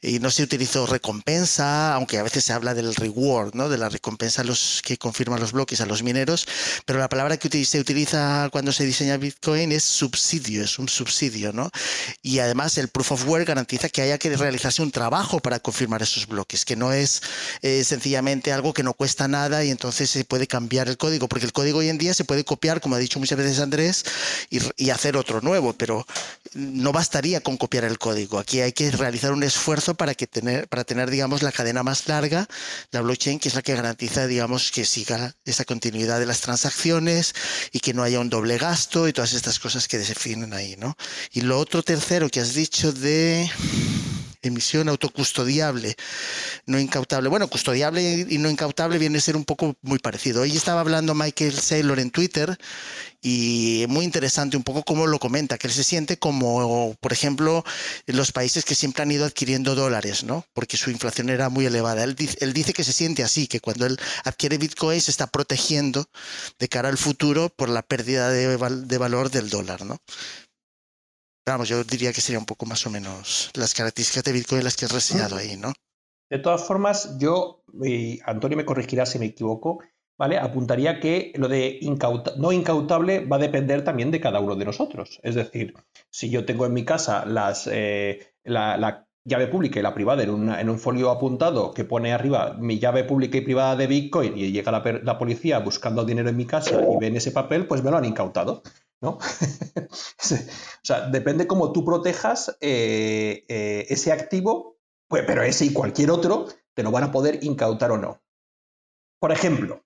Y no se utilizó recompensa, aunque a veces se habla del reward, ¿no? De la recompensa a los que confirman los bloques, a los mineros, pero la palabra que se utiliza cuando se diseña Bitcoin es subsidio, es un subsidio, ¿no? Y además el proof of work garantiza que haya que realizarse un trabajo para confirmar esos bloques, que no es eh, sencillamente algo que no cuesta nada y entonces se puede cambiar el código, porque el código hoy en día se puede copiar, como dicho muchas veces Andrés, y, y hacer otro nuevo, pero no bastaría con copiar el código. Aquí hay que realizar un esfuerzo para que tener, para tener, digamos, la cadena más larga, la blockchain, que es la que garantiza, digamos, que siga esa continuidad de las transacciones y que no haya un doble gasto y todas estas cosas que definen ahí, ¿no? Y lo otro tercero que has dicho de emisión autocustodiable, no incautable. Bueno, custodiable y no incautable viene a ser un poco muy parecido. Hoy estaba hablando Michael Saylor en Twitter y muy interesante un poco cómo lo comenta, que él se siente como, por ejemplo, los países que siempre han ido adquiriendo dólares, ¿no? Porque su inflación era muy elevada. Él, él dice que se siente así, que cuando él adquiere Bitcoin se está protegiendo de cara al futuro por la pérdida de, de valor del dólar, ¿no? Vamos, yo diría que sería un poco más o menos las características de Bitcoin las que has reseñado ahí, ¿no? De todas formas, yo, y Antonio me corregirá si me equivoco, ¿vale? Apuntaría que lo de incauta- no incautable va a depender también de cada uno de nosotros. Es decir, si yo tengo en mi casa las, eh, la, la llave pública y la privada en, una- en un folio apuntado que pone arriba mi llave pública y privada de Bitcoin y llega la, la policía buscando dinero en mi casa y ven ese papel, pues me lo han incautado. ¿No? o sea, depende cómo tú protejas eh, eh, ese activo, pues, pero ese y cualquier otro te lo van a poder incautar o no. Por ejemplo,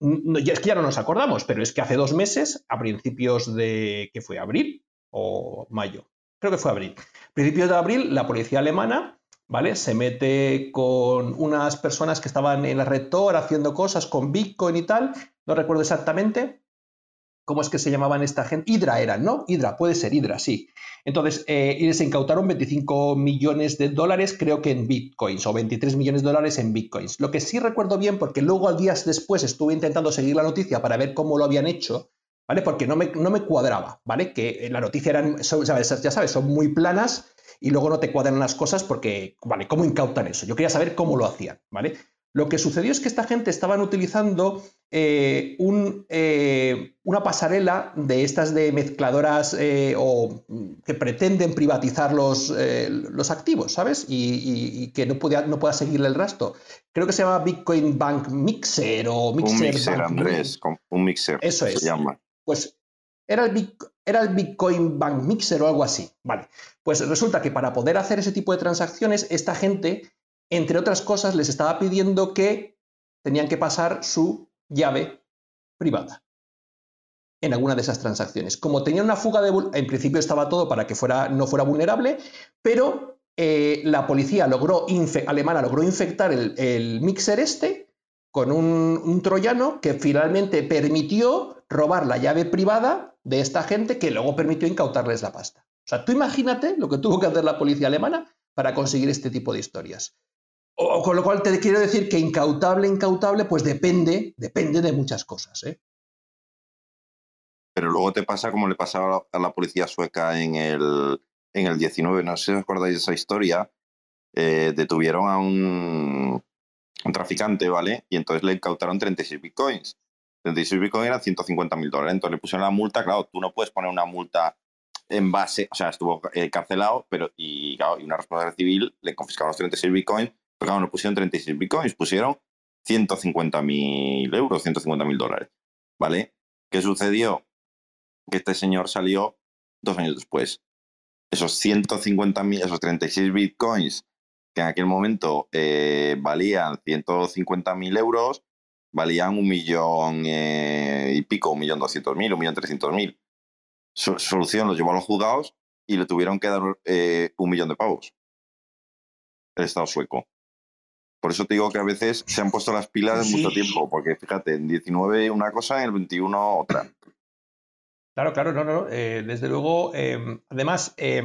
es que ya no nos acordamos, pero es que hace dos meses, a principios de, ¿qué fue? ¿Abril o mayo? Creo que fue abril. Principios de abril, la policía alemana, ¿vale? Se mete con unas personas que estaban en la red Tor haciendo cosas con Bitcoin y tal, no recuerdo exactamente, ¿Cómo es que se llamaban esta gente? Hydra eran, ¿no? Hydra, puede ser Hydra, sí. Entonces, eh, les incautaron 25 millones de dólares, creo que en bitcoins, o 23 millones de dólares en bitcoins. Lo que sí recuerdo bien, porque luego días después estuve intentando seguir la noticia para ver cómo lo habían hecho, ¿vale? Porque no me, no me cuadraba, ¿vale? Que la noticia eran, son, ya sabes, son muy planas y luego no te cuadran las cosas porque, ¿vale? ¿Cómo incautan eso? Yo quería saber cómo lo hacían, ¿vale? Lo que sucedió es que esta gente estaban utilizando eh, un, eh, una pasarela de estas de mezcladoras eh, o que pretenden privatizar los, los activos, ¿sabes? Y, y- y que no pueda, no pueda seguirle el rastro. Creo que se llama Bitcoin Bank Mixer o Mixer, un mixer, Bank Andrés, un mixer. Eso se es. llama. Pues era el, Bit- era el Bitcoin Bank Mixer o algo así. Vale. Pues resulta que para poder hacer ese tipo de transacciones, esta gente, entre otras cosas, les estaba pidiendo que tenían que pasar su llave privada en alguna de esas transacciones. Como tenía una fuga de... En principio estaba todo para que fuera, no fuera vulnerable, pero eh, la policía logró alemana logró infectar el, el mixer este con un, un troyano que finalmente permitió robar la llave privada de esta gente que luego permitió incautarles la pasta. O sea, tú imagínate lo que tuvo que hacer la policía alemana para conseguir este tipo de historias. O, con lo cual te quiero decir que incautable, incautable, pues depende, depende de muchas cosas. ¿eh? Pero luego te pasa como le pasaba a la policía sueca en el, en el 19. No sé si os acordáis de esa historia. Eh, detuvieron a un, un traficante, ¿vale? Y entonces le incautaron 36 bitcoins. 36 bitcoins eran 150 mil dólares. Entonces le pusieron la multa. Claro, tú no puedes poner una multa en base, o sea, estuvo eh, carcelado, pero y, claro, y una responsabilidad civil le confiscaron los 36 bitcoins. Pero claro, no pusieron 36 bitcoins, pusieron 150 mil euros, 150 mil dólares. ¿Vale? ¿Qué sucedió? Que este señor salió dos años después. Esos 150 mil, esos 36 bitcoins que en aquel momento eh, valían 150 mil euros, valían un millón eh, y pico, un millón doscientos mil, un millón trescientos mil. So- solución los llevó a los juzgados y le tuvieron que dar eh, un millón de pavos. El Estado sueco. Por eso te digo que a veces se han puesto las pilas en mucho tiempo, porque fíjate, en 19 una cosa, en el 21 otra. Claro, claro, no, no. eh, desde luego, eh, además, eh,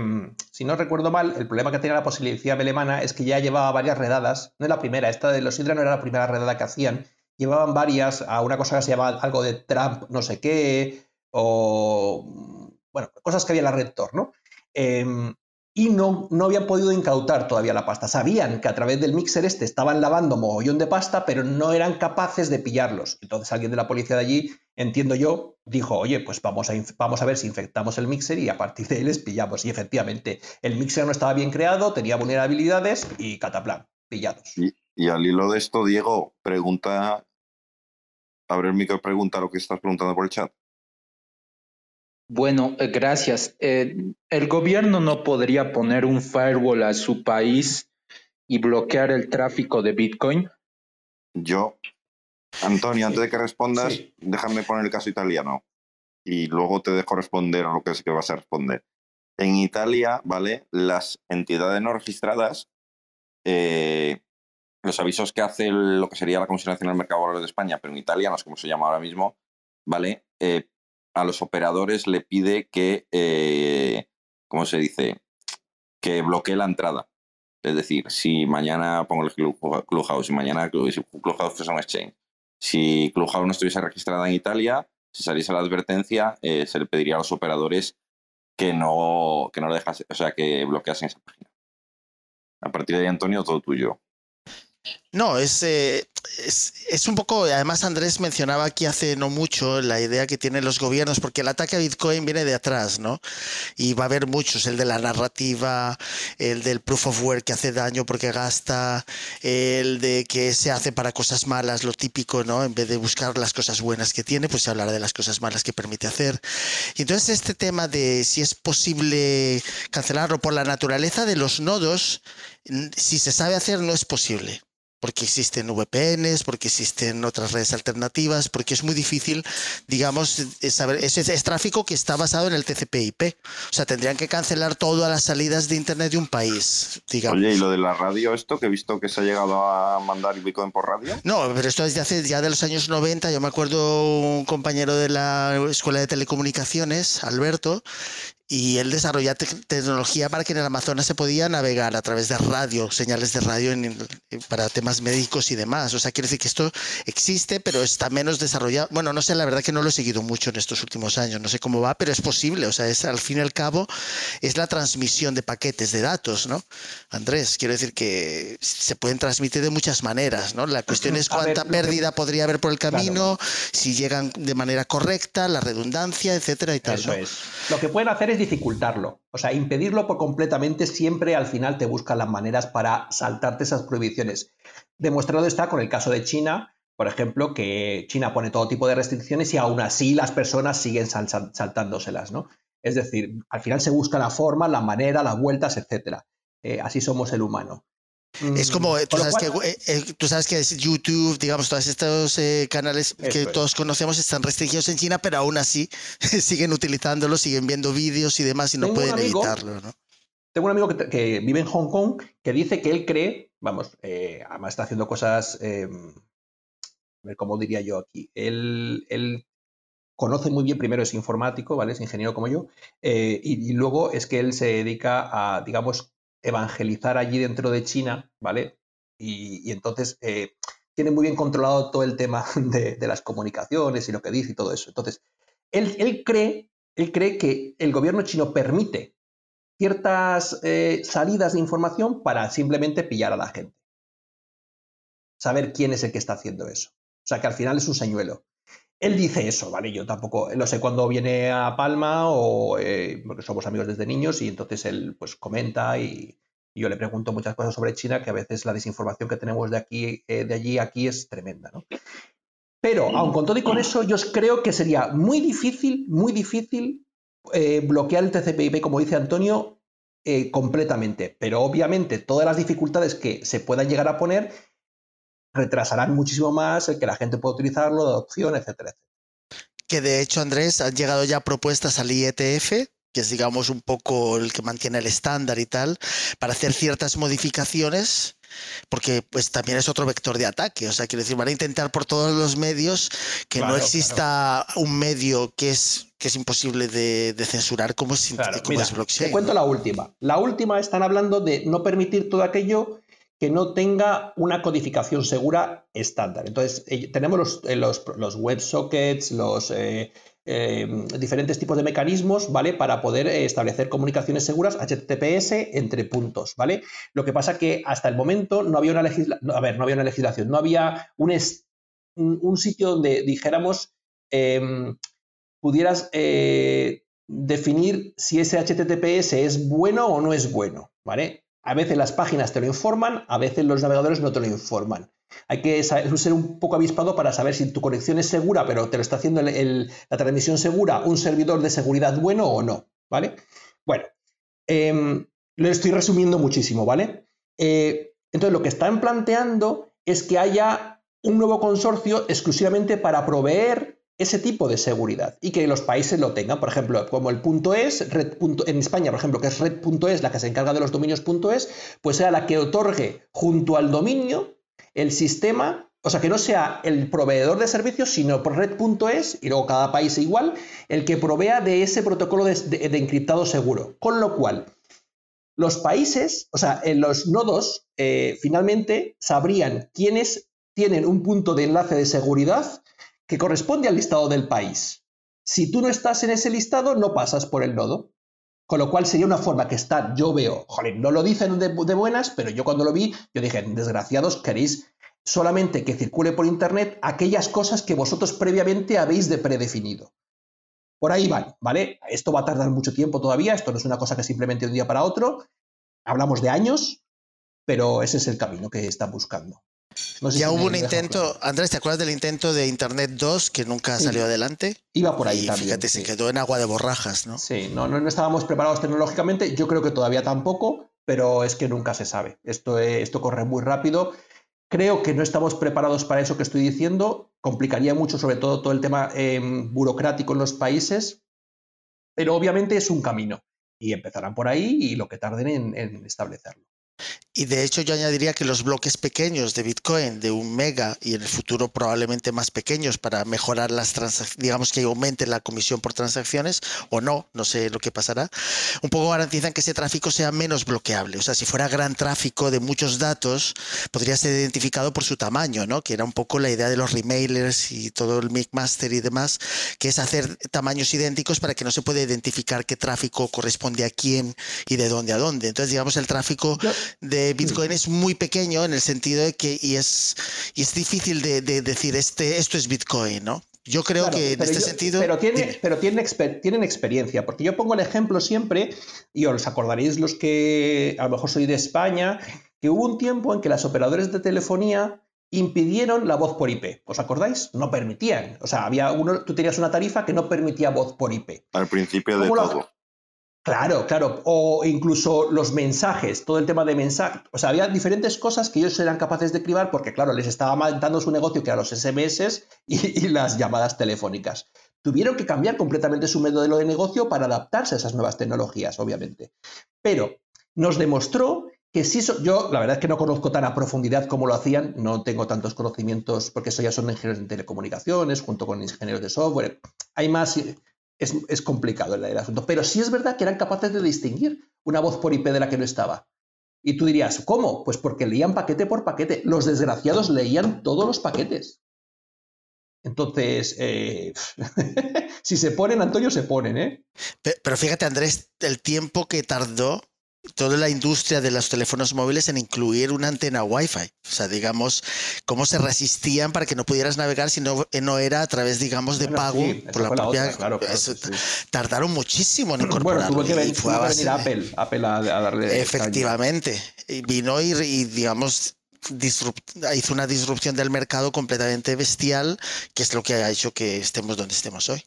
si no recuerdo mal, el problema que tenía la policía alemana es que ya llevaba varias redadas. No es la primera, esta de los Hydra no era la primera redada que hacían. Llevaban varias a una cosa que se llamaba algo de Trump, no sé qué, o. Bueno, cosas que había en la red Tor, ¿no? Y no, no habían podido incautar todavía la pasta. Sabían que a través del mixer este estaban lavando mogollón de pasta, pero no eran capaces de pillarlos. Entonces alguien de la policía de allí, entiendo yo, dijo, oye, pues vamos a, vamos a ver si infectamos el mixer y a partir de ahí les pillamos. Y efectivamente, el mixer no estaba bien creado, tenía vulnerabilidades y cataplan, pillados. Y, y al hilo de esto, Diego, pregunta. Abre el micro, pregunta lo que estás preguntando por el chat. Bueno, eh, gracias. Eh, el gobierno no podría poner un firewall a su país y bloquear el tráfico de Bitcoin. Yo, Antonio, antes de que respondas, Sí. déjame poner el caso italiano y luego te dejo responder a lo que es que vas a responder. En Italia, ¿vale? Las entidades no registradas, eh, los avisos que hace el- lo que sería la Comisión Nacional del Mercado de Valores de España, pero en Italia, no sé cómo se llama ahora mismo, ¿vale? Eh, a los operadores le pide que, eh, ¿cómo se dice? Que bloquee la entrada. Es decir, si mañana pongo el Club- Clubhouse, si mañana si Clubhouse fuese un exchange, si Clubhouse no estuviese registrada en Italia, si saliese la advertencia, eh, se le pediría a los operadores que no, que no le dejase, o sea, que bloqueasen esa página. A partir de ahí, Antonio, todo tuyo. No, es, eh, es, es un poco, además Andrés mencionaba aquí hace no mucho la idea que tienen los gobiernos, porque el ataque a Bitcoin viene de atrás, ¿no? Y va a haber muchos, el de la narrativa, el del proof of work que hace daño porque gasta, el de que se hace para cosas malas, lo típico, ¿no? En vez de buscar las cosas buenas que tiene, pues se hablará de las cosas malas que permite hacer. Y entonces este tema de si es posible cancelarlo por la naturaleza de los nodos, si se sabe hacer, no es posible porque existen VPNs, porque existen otras redes alternativas, porque es muy difícil, digamos, eh, saber, es, es tráfico que está basado en el TCP/IP. O sea, tendrían que cancelar todas las salidas de internet de un país, digamos. Oye, ¿y lo de la radio esto? Que he visto que se ha llegado a mandar Bitcoin por radio. No, pero esto es de hace ya de los años 90. Yo me acuerdo un compañero de la Escuela de Telecomunicaciones, Alberto, y él desarrolló te- tecnología para que en el Amazonas se podía navegar a través de radio, señales de radio en- en- para temas médicos y demás. O sea, quiere decir que esto existe, pero está menos desarrollado. Bueno, no sé, la verdad que no lo he seguido mucho en estos últimos años, no sé cómo va, pero es posible. O sea, es al fin y al cabo es la transmisión de paquetes de datos, ¿no? Andrés, quiero decir que se pueden transmitir de muchas maneras, ¿no? La cuestión es A ver, cuánta lo que- pérdida podría haber por el Claro. camino, si llegan de manera correcta, la redundancia, etcétera y tal. Eso ¿no? es. Lo que pueden hacer es dificultarlo. O sea, impedirlo por completamente siempre al final te buscan las maneras para saltarte esas prohibiciones. Demostrado está con el caso de China, por ejemplo, que China pone todo tipo de restricciones y aún así las personas siguen sal- sal- saltándoselas, ¿no? Es decir, al final se busca la forma, la manera, las vueltas, etcétera. Eh, así somos el humano. Es como, eh, tú con lo sabes, cual- que, eh, eh, tú sabes que es YouTube, digamos, todos estos eh, canales que es. todos conocemos están restringidos en China, pero aún así siguen utilizándolo, siguen viendo vídeos y demás y no pueden amigo- evitarlo, ¿no? Tengo un amigo que, que vive en Hong Kong que dice que él cree, vamos, eh, además está haciendo cosas, eh, a ver cómo diría yo aquí, él, él conoce muy bien, primero es informático, ¿vale? Es ingeniero como yo, eh, y, y luego es que él se dedica a, digamos, evangelizar allí dentro de China, ¿vale? Y, entonces eh, tiene muy bien controlado todo el tema de, las comunicaciones y lo que dice y todo eso. Entonces, él, él cree, él cree que el gobierno chino permite ciertas eh, salidas de información para simplemente pillar a la gente. Saber quién es el que está haciendo eso. O sea, que al final es un señuelo. Él dice eso, ¿vale? Yo tampoco, no sé cuándo viene a Palma o eh, porque somos amigos desde niños y entonces él pues comenta y, yo le pregunto muchas cosas sobre China que a veces la desinformación que tenemos de aquí, eh, de allí aquí es tremenda, ¿no? Pero, aun con todo y con eso, yo creo que sería muy difícil, muy difícil eh, bloquear el TCP/IP, como dice Antonio, completamente. Pero obviamente todas las dificultades que se puedan llegar a poner retrasarán muchísimo más el que la gente pueda utilizarlo, de adopción, etcétera, etcétera. Que de hecho, Andrés, han llegado ya propuestas al IETF, que es digamos un poco el que mantiene el estándar y tal, para hacer ciertas modificaciones, porque pues también es otro vector de ataque. O sea, quiero decir, van a intentar por todos los medios que Claro, no exista un medio que es, que es imposible de, de censurar como es, Claro, como mira, es blockchain. Te cuento la última. La última están hablando de no permitir todo aquello que no tenga una codificación segura estándar. Entonces, eh, tenemos los, eh, los, WebSockets, los eh, diferentes tipos de mecanismos, ¿vale? Para poder establecer comunicaciones seguras HTTPS entre puntos, ¿vale? Lo que pasa que hasta el momento no había una legislación, a ver, no había una legislación, no había un, un, sitio donde dijéramos em, pudieras definir si ese HTTPS es bueno o no es bueno, ¿vale? A veces las páginas te lo informan, a veces los navegadores no te lo informan. Hay que ser un poco avispado para saber si tu conexión es segura, pero te lo está haciendo la transmisión segura, un servidor de seguridad bueno o no, ¿vale? Bueno, em, lo estoy resumiendo muchísimo, ¿vale? Eh, entonces, lo que están planteando es que haya un nuevo consorcio exclusivamente para proveer ese tipo de seguridad y que los países lo tengan. Por ejemplo, como el punto .es, red punto- en España, por ejemplo, que es red.es, la que se encarga de los dominios .es, pues sea la que otorgue junto al dominio el sistema, o sea, que no sea el proveedor de servicios, sino por red.es, y luego cada país igual, el que provea de ese protocolo de, de- encriptado seguro. Con lo cual, los países, o sea, en los nodos, eh, finalmente sabrían quiénes tienen un punto de enlace de seguridad que corresponde al listado del país. Si tú no estás en ese listado, no pasas por el nodo. Con lo cual sería una forma que está, yo veo, no lo dicen de, de buenas, pero yo cuando lo vi, yo dije, desgraciados, queréis solamente que circule por Internet aquellas cosas que vosotros previamente habéis de predefinido. Por ahí van, ¿vale? Esto va a tardar mucho tiempo todavía, esto no es una cosa que simplemente de un día para otro, hablamos de años, pero ese es el camino que están buscando. No sé ya si hubo un intento, claro. Andrés, ¿te acuerdas del intento de Internet 2 que nunca Sí. salió adelante? Iba por ahí y también. fíjate, sí. se quedó en agua de borrajas, ¿no? Sí, no, no, no estábamos preparados tecnológicamente, yo creo que todavía tampoco, pero es que nunca se sabe. Esto, eh, esto corre muy rápido. Creo que no estamos preparados para eso que estoy diciendo. Complicaría mucho, sobre todo, todo el tema eh, burocrático en los países, pero obviamente es un camino y empezarán por ahí y lo que tarden en, en establecerlo. Y de hecho yo añadiría que los bloques pequeños de Bitcoin de un mega y en el futuro probablemente más pequeños para mejorar las transacciones, digamos que aumente la comisión por transacciones o no, no sé lo que pasará, un poco garantizan que ese tráfico sea menos bloqueable. O sea, si fuera gran tráfico de muchos datos, podría ser identificado por su tamaño, ¿no? Que era un poco la idea de los remailers y todo el MIG-Master y demás, que es hacer tamaños idénticos para que no se pueda identificar qué tráfico corresponde a quién y de dónde a dónde. Entonces, digamos, el tráfico de Bitcoin es muy pequeño en el sentido de que y es, y es difícil de, de decir este, esto es Bitcoin, ¿no? Yo creo Claro, que en este yo- sentido. Pero, tiene, pero tienen, exper- tienen experiencia, porque yo pongo el ejemplo siempre, y os acordaréis los que a lo mejor soy de España, que hubo un tiempo en que las operadoras de telefonía impidieron la voz por IP. ¿Os acordáis? No permitían. O sea, había uno, tú tenías una tarifa que no permitía voz por IP. Al principio de ¿Cómo lo- todo. Claro, claro. O incluso los mensajes, todo el tema de mensajes. O sea, había diferentes cosas que ellos eran capaces de cribar porque, claro, les estaba matando su negocio, que eran los SMS y, las llamadas telefónicas. Tuvieron que cambiar completamente su modelo de negocio para adaptarse a esas nuevas tecnologías, obviamente. Pero nos demostró que sí, yo la verdad es que no conozco tan a profundidad cómo lo hacían, no tengo tantos conocimientos porque eso ya son ingenieros de telecomunicaciones junto con ingenieros de software. Hay más, es, es complicado el, asunto, pero sí es verdad que eran capaces de distinguir una voz por IP de la que no estaba. Y tú dirías, ¿cómo? Pues porque leían paquete por paquete. Los desgraciados leían todos los paquetes. Entonces, eh, si se ponen, Antonio, se ponen, ¿eh? Pe- Pero fíjate, Andrés, el tiempo que tardó toda la industria de los teléfonos móviles en incluir una antena Wi-Fi. O sea, digamos, cómo se resistían para que no pudieras navegar si no, eh, no era a través, digamos, de Bueno, pago sí, por la propia. otra, claro, claro, eso- sí, sí. Tardaron muchísimo en Bueno, incorporarlo. tuvo que, ven- y fue a tuvo que venir Apple, Apple a, a darle. Efectivamente. Y vino y, y, digamos, hizo una disrupción del mercado completamente bestial, que es lo que ha hecho que estemos donde estemos hoy.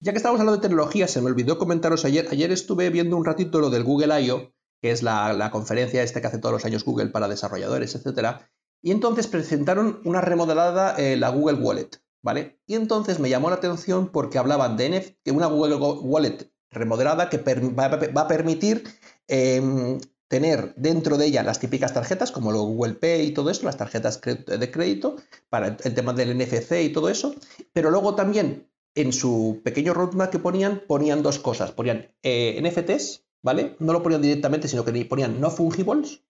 Ya que estamos hablando de tecnología, se me olvidó comentaros ayer. Ayer estuve viendo un ratito lo del Google I.O., que es la, conferencia esta que hace todos los años Google para desarrolladores, etcétera. Y entonces presentaron una remodelada, eh, la Google Wallet, ¿vale? Y entonces me llamó la atención porque hablaban de una Google Go- Wallet remodelada que va, a permitir em, tener dentro de ella las típicas tarjetas, como lo Google Pay y todo eso, las tarjetas de crédito, para el tema del NFC y todo eso, pero luego también en su pequeño roadmap que ponían, ponían dos cosas. Ponían eh, NFTs, ¿vale? No lo ponían directamente, sino que ponían no fungibles.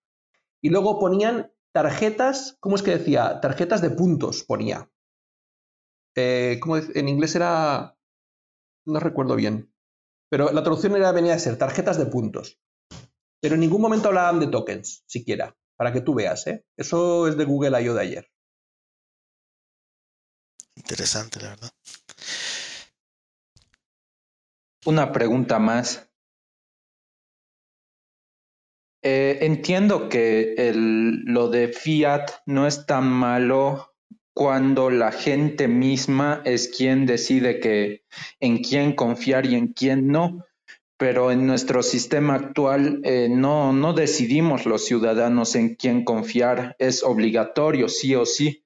Y luego ponían tarjetas, ¿cómo es que decía? Tarjetas de puntos ponía. Eh. En inglés era... No recuerdo bien. Pero la traducción era, venía a ser tarjetas de puntos. Pero en ningún momento hablaban de tokens, siquiera. Para que tú veas, ¿eh? Eso es de Google I.O. de ayer. Interesante, la verdad. Una pregunta más. Eh, entiendo que el- lo de Fiat no es tan malo cuando la gente misma es quien decide que en quién confiar y en quién no, pero en nuestro sistema actual eh, no, no decidimos los ciudadanos en quién confiar, es obligatorio, sí o sí.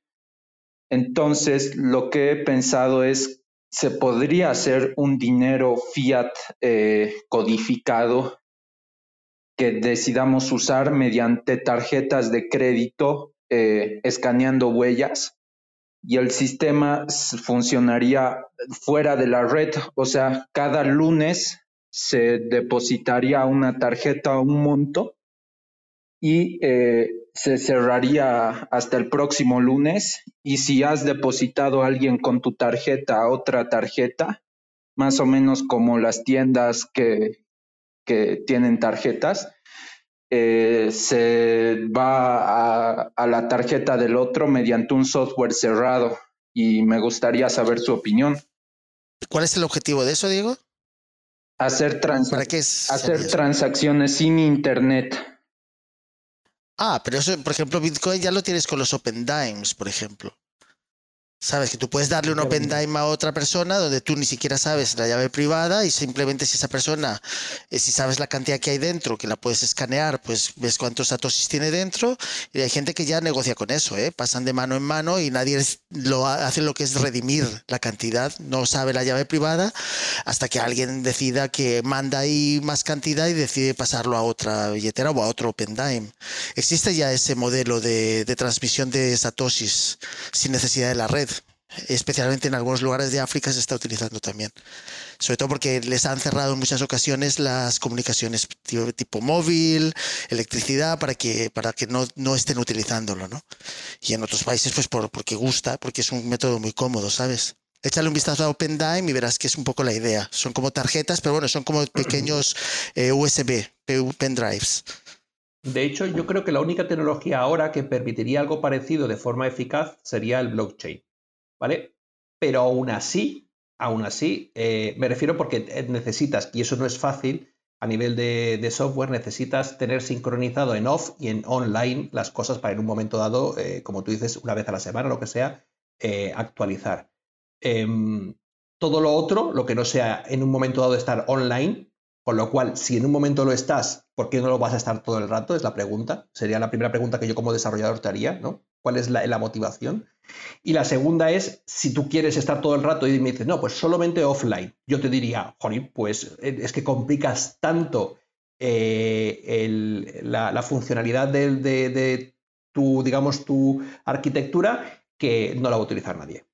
Entonces, lo que he pensado es, se podría hacer un dinero fiat eh, codificado que decidamos usar mediante tarjetas de crédito eh, escaneando huellas y el sistema funcionaría fuera de la red, o sea, cada lunes se depositaría una tarjeta un monto y eh, se cerraría hasta el próximo lunes y si has depositado a alguien con tu tarjeta a otra tarjeta, más o menos como las tiendas que, que tienen tarjetas, eh, se va a, a la tarjeta del otro mediante un software cerrado y me gustaría saber su opinión. ¿Cuál es el objetivo de eso, Diego? Hacer transacciones sin internet. Ah, pero eso, por ejemplo, Bitcoin ya lo tienes con los Open Dimes, por ejemplo. Sabes que tú puedes darle un Open Dime a otra persona donde tú ni siquiera sabes la llave privada y simplemente si esa persona, eh, si sabes la cantidad que hay dentro, que la puedes escanear, pues ves cuántos satoshis tiene dentro y hay gente que ya negocia con eso, ¿eh? pasan de mano en mano y nadie es- lo ha- hace lo que es redimir la cantidad, no sabe la llave privada hasta que alguien decida que manda ahí más cantidad y decide pasarlo a otra billetera o a otro Open Dime. Existe ya ese modelo de, de transmisión de satoshis sin necesidad de la red. Especialmente en algunos lugares de África se está utilizando también. Sobre todo porque les han cerrado en muchas ocasiones las comunicaciones tipo, tipo móvil, electricidad, para que, para que no, no estén utilizándolo, ¿no? Y en otros países, pues por, porque gusta, porque es un método muy cómodo, ¿sabes? Échale un vistazo a OpenDime y verás que es un poco la idea. Son como tarjetas, pero bueno, son como pequeños eh, USB, pe- pendrives. De hecho, yo creo que la única tecnología ahora que permitiría algo parecido de forma eficaz sería el blockchain, ¿vale? Pero aún así, aún así, eh, me refiero porque eh, necesitas, y eso no es fácil, a nivel de, software necesitas tener sincronizado en off y en online las cosas para en un momento dado, eh, como tú dices, una vez a la semana, lo que sea, actualizar. Em, todo lo otro, lo que no sea en un momento dado estar online, con lo cual, si en un momento lo estás, ¿por qué no lo vas a estar todo el rato? Es la pregunta. Sería la primera pregunta que yo como desarrollador te haría, ¿no? ¿Cuál es la, motivación? Y la segunda es, si tú quieres estar todo el rato y me dices, no, pues solamente offline, yo te diría, Joni, pues eh, es que complicas tanto eh, la, funcionalidad de, de tu, digamos, tu arquitectura que no la va a utilizar nadie.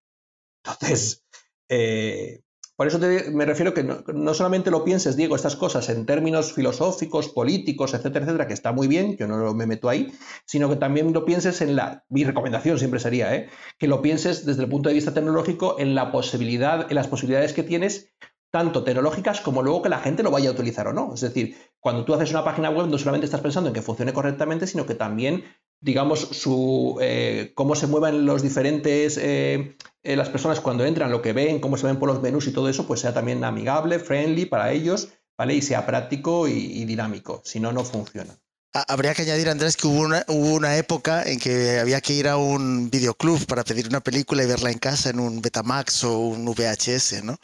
Entonces, eh, por eso me refiero que no, no solamente lo pienses, Diego, estas cosas en términos filosóficos, políticos, etcétera, etcétera, que está muy bien, yo no me meto ahí, sino que también lo pienses en la, mi recomendación siempre sería, ¿eh? que lo pienses desde el punto de vista tecnológico en la posibilidad, en las posibilidades que tienes tanto tecnológicas como luego que la gente lo vaya a utilizar o no. Es decir, cuando tú haces una página web no solamente estás pensando en que funcione correctamente, sino que también, digamos, su, eh, cómo se muevan los diferentes, eh, eh, las personas cuando entran, lo que ven, cómo se ven por los menús y todo eso, pues sea también amigable, friendly para ellos, ¿vale? Y sea práctico y, dinámico. Si no, no funciona. Ha- Habría que añadir, Andrés, que hubo una, hubo una época en que había que ir a un videoclub para pedir una película y verla en casa en un Betamax o un VHS, ¿no?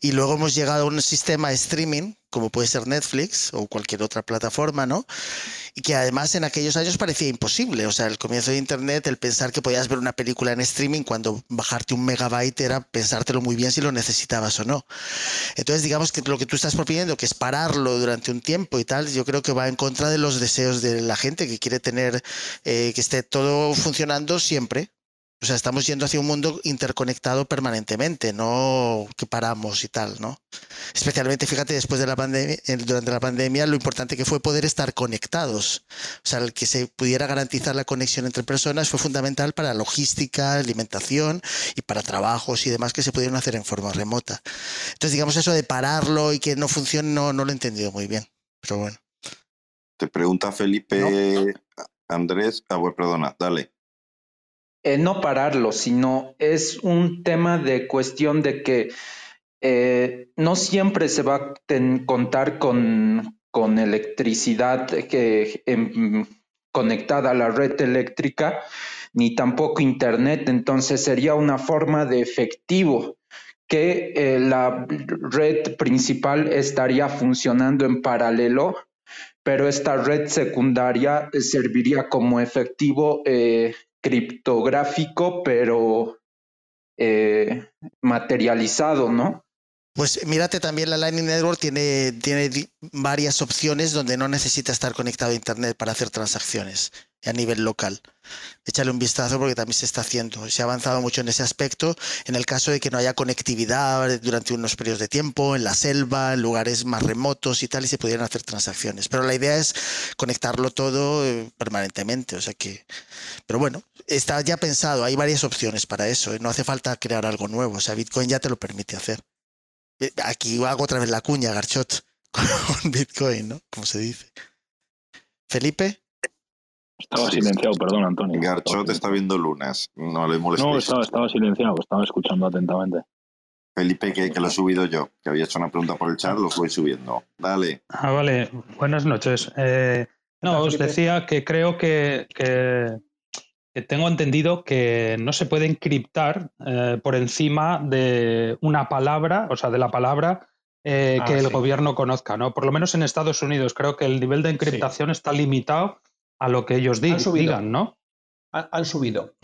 Y luego hemos llegado a un sistema de streaming, como puede ser Netflix o cualquier otra plataforma, ¿no? Y que además en aquellos años parecía imposible. O sea, el comienzo de Internet, el pensar que podías ver una película en streaming cuando bajarte un megabyte era pensártelo muy bien si lo necesitabas o no. Entonces, digamos que lo que tú estás proponiendo, que es pararlo durante un tiempo y tal, yo creo que va en contra de los deseos de la gente que quiere tener eh, que esté todo funcionando siempre. O sea, estamos yendo hacia un mundo interconectado permanentemente, no que paramos y tal, ¿no? Especialmente, fíjate, después de la pandemia, durante la pandemia, lo importante que fue poder estar conectados. O sea, el que se pudiera garantizar la conexión entre personas fue fundamental para logística, alimentación y para trabajos y demás que se pudieron hacer en forma remota. Entonces, digamos, eso de pararlo y que no funcione, no, no lo he entendido muy bien. Pero bueno. Te pregunta Felipe Andrés. Ah, bueno, perdona, dale. Eh, no pararlo, sino es un tema de cuestión de que eh, no siempre se va a contar con, con electricidad que, em, conectada a la red eléctrica, ni tampoco internet. Entonces sería una forma de efectivo que eh, la red principal estaría funcionando en paralelo, pero esta red secundaria eh, serviría como efectivo eh, criptográfico, pero eh, materializado, ¿no? Pues mírate también la Lightning Network tiene, tiene varias opciones donde no necesita estar conectado a internet para hacer transacciones a nivel local. Échale un vistazo porque también se está haciendo. Se ha avanzado mucho en ese aspecto. En el caso de que no haya conectividad durante unos periodos de tiempo, en la selva, en lugares más remotos y tal, y se pudieran hacer transacciones. Pero la idea es conectarlo todo eh, permanentemente. O sea que. Pero bueno, está ya pensado. Hay varias opciones para eso. ¿eh? No hace falta crear algo nuevo. O sea, Bitcoin ya te lo permite hacer. Eh, Aquí hago otra vez la cuña, Garchot, con Bitcoin, ¿no? Como se dice. Felipe. Estaba silenciado, perdón, Antonio. Garchot está viendo lunas. No le molestes. No, estaba, estaba silenciado, estaba escuchando atentamente. Felipe, que, que lo he subido yo, que había hecho una pregunta por el chat, lo voy subiendo. Dale. Ah, vale. Buenas noches. Eh, no, os decía que creo que, que- que tengo entendido que no se puede encriptar eh, por encima de una palabra, o sea, de la palabra eh, Ah, que el gobierno conozca, ¿no? Por lo menos en Estados Unidos creo que el nivel de encriptación está limitado a lo que ellos digan, ¿no? Han, han subido.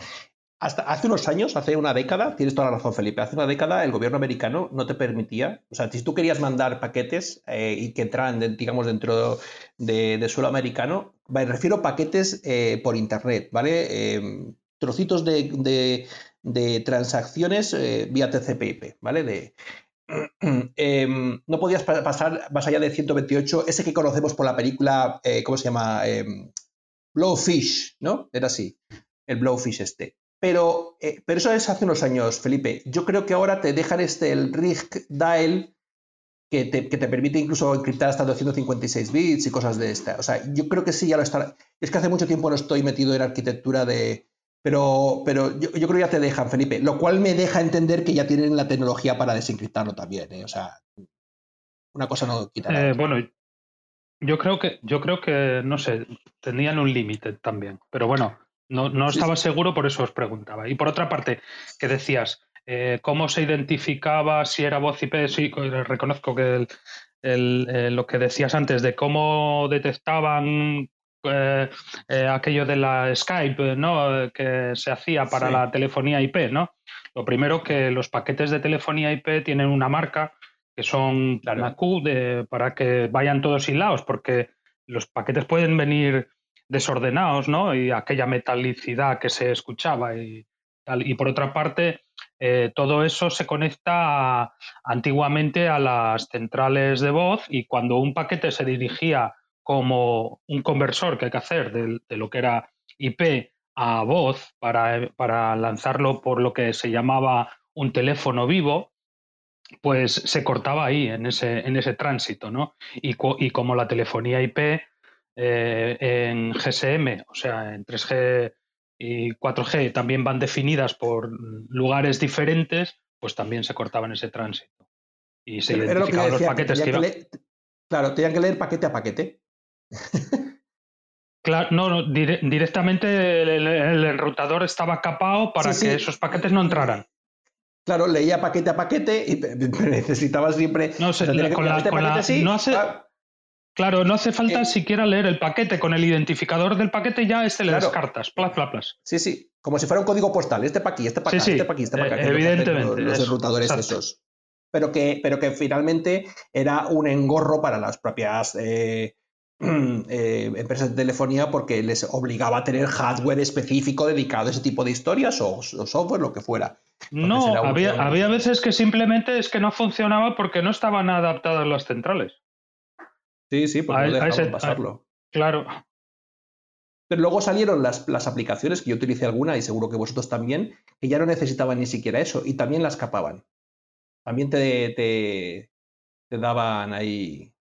Hasta hace unos años, hace una década, tienes toda la razón, Felipe, hace una década el gobierno americano no te permitía, o sea, si tú querías mandar paquetes eh, y que entraran, digamos, dentro de, suelo americano, me refiero a paquetes eh, por internet, ¿vale? Eh, trocitos de, transacciones eh, vía TCP/IP, ¿vale? Em, no podías pa- pasar más allá de 128, ese que conocemos por la película, ¿cómo se llama? Em, Blowfish, ¿no? Era así, el Blowfish este. Pero, eh, pero eso es hace unos años, Felipe. Yo creo que ahora te dejan este, el RIG Dial, que te, que te permite incluso encriptar hasta 256 bits y cosas de esta. O sea, yo creo que sí, ya lo está. Es que hace mucho tiempo no estoy metido en arquitectura de. Pero, pero yo, yo creo que ya te dejan, Felipe. Lo cual me deja entender que ya tienen la tecnología para desencriptarlo también. ¿eh? O sea, una cosa no quita Eh, bueno, yo creo que, yo creo que, no sé, tenían un límite también. Pero bueno, no, no Sí, estaba seguro, por eso os preguntaba. Y por otra parte, que decías, eh, ¿cómo se identificaba si era voz IP? Sí, co- reconozco que el- el, eh, lo que decías antes de cómo detectaban eh, eh, aquello de la Skype, ¿no? Que se hacía para Sí. la telefonía IP, ¿no? Lo primero que los paquetes de telefonía IP tienen una marca que son Claro. Q de- para que vayan todos hilados, porque los paquetes pueden venir desordenados, ¿no? Y aquella metalicidad que se escuchaba y tal. Y por otra parte, eh, todo eso se conecta antiguamente a las centrales de voz y cuando un paquete se dirigía como un conversor que hay que hacer de, lo que era IP a voz para, para lanzarlo por lo que se llamaba un teléfono vivo, pues se cortaba ahí, en ese, en ese tránsito, ¿no? Y como la telefonía IP eh, en GSM, o sea, en 3G y 4G también van definidas por lugares diferentes, pues también se cortaba en ese tránsito. Y se yo identificaban los decía, que paquetes que iban. leer- claro, tenían que leer paquete a paquete. Claro, no, no, dire- directamente el, el- enrutador estaba capado para Sí, que sí. esos paquetes no entraran. Claro, leía paquete a paquete y necesitaba siempre. No sé, con la- con sí, no hace- ah, Claro, no hace falta Eh, siquiera leer el paquete. Con el identificador del paquete ya este le Claro. descartas. Plas, plas, plas. Sí, sí. Como si fuera un código postal. Este para aquí, este para acá, sí. este para aquí, este para acá. Eh, evidentemente, Los, los exacto. esos. Pero que, pero que finalmente era un engorro para las propias eh, empresas de telefonía porque les obligaba a tener hardware específico dedicado a ese tipo de historias o, o software, lo que fuera. No, había, un- había veces que simplemente es que no funcionaba porque no estaban adaptadas las centrales. Sí, sí, porque A- no a dejaban ese- pasarlo. Claro. Pero luego salieron las, las aplicaciones, que yo utilicé alguna y seguro que vosotros también, que ya no necesitaban ni siquiera eso y también las capaban. También te, te, te daban ahí.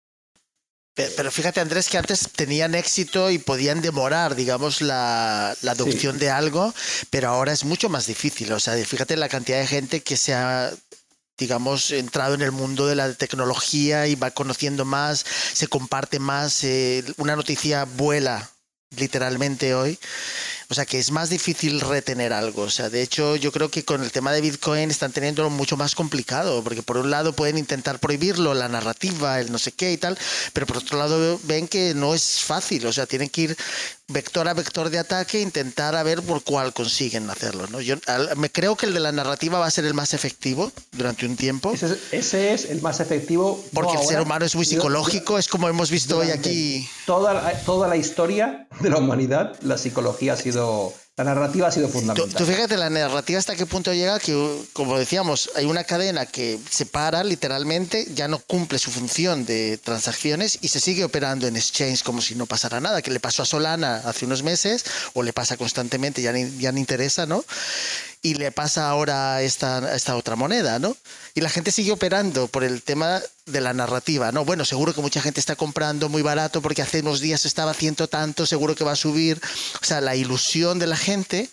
Pe- Pero fíjate, Andrés, que antes tenían éxito y podían demorar, digamos, la, la adopción de algo, pero ahora es mucho más difícil. O sea, fíjate la cantidad de gente que se ha, digamos, entrado en el mundo de la tecnología y va conociendo más, se comparte más. eh, una noticia vuela literalmente hoy. O sea que es más difícil retener algo. O sea, de hecho, yo creo que con el tema de Bitcoin están teniéndolo mucho más complicado, porque por un lado pueden intentar prohibirlo, la narrativa, el no sé qué y tal, pero por otro lado ven que no es fácil. O sea, tienen que ir vector a vector de ataque intentar a ver por cuál consiguen hacerlo. ¿no? Yo al- me creo que el de la narrativa va a ser el más efectivo durante un tiempo. Ese es, ese es el más efectivo. no Porque el ser humano es muy yo- psicológico, es como hemos visto hoy aquí. Toda, toda la historia de la humanidad, la psicología ha sido. La narrativa ha sido Tú, fundamental. tú fíjate la narrativa hasta qué punto llega que, como decíamos, hay una cadena que se para literalmente, ya no cumple su función de transacciones y se sigue operando en exchange como si no pasara nada, que le pasó a Solana hace unos meses o le pasa constantemente, ya ni, ya ni interesa, ¿no? Y le pasa ahora esta, esta otra moneda, ¿no? Y la gente sigue operando por el tema de la narrativa, ¿no? Bueno, seguro que mucha gente está comprando muy barato porque hace unos días estaba ciento tanto, seguro que va a subir. O sea, la ilusión de la gente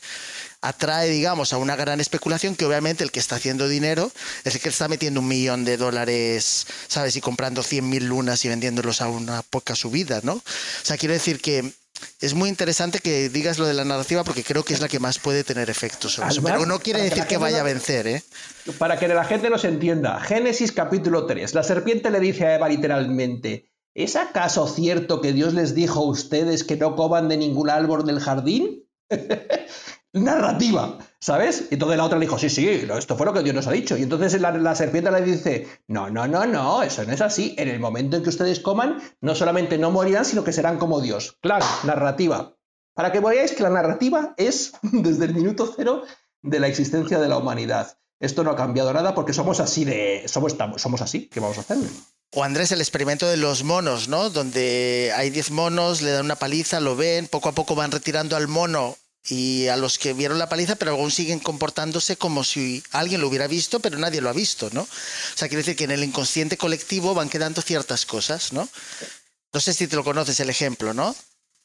atrae, digamos, a una gran especulación que obviamente el que está haciendo dinero es el que está metiendo un millón de dólares, ¿sabes? Y comprando 100.000 lunas y vendiéndolos a una poca subida, ¿no? O sea, quiero decir que es muy interesante que digas lo de la narrativa porque creo que es la que más puede tener efecto sobre eso. Pero no quiere que decir que vaya a vencer, ¿eh? Para que la gente nos entienda, Génesis capítulo 3. La serpiente le dice a Eva literalmente: ¿Es acaso cierto que Dios les dijo a ustedes que no coman de ningún árbol del jardín? Narrativa, ¿sabes? Y entonces la otra le dijo: Sí, sí, esto fue lo que Dios nos ha dicho. Y entonces la, la serpiente le dice: No, no, no, no, eso no es así. En el momento en que ustedes coman, no solamente no morirán, sino que serán como Dios. Claro, narrativa. Para que veáis que la narrativa es desde el minuto cero de la existencia de la humanidad. Esto no ha cambiado nada porque somos así de. Somos, somos así. ¿Qué vamos a hacer? O Andrés, el experimento de los monos, ¿no? Donde hay 10 monos, le dan una paliza, lo ven, poco a poco van retirando al mono y a los que vieron la paliza, pero aún siguen comportándose como si alguien lo hubiera visto, pero nadie lo ha visto, ¿no? O sea, quiere decir que en el inconsciente colectivo van quedando ciertas cosas, ¿no? No sé si te lo conoces el ejemplo, ¿no?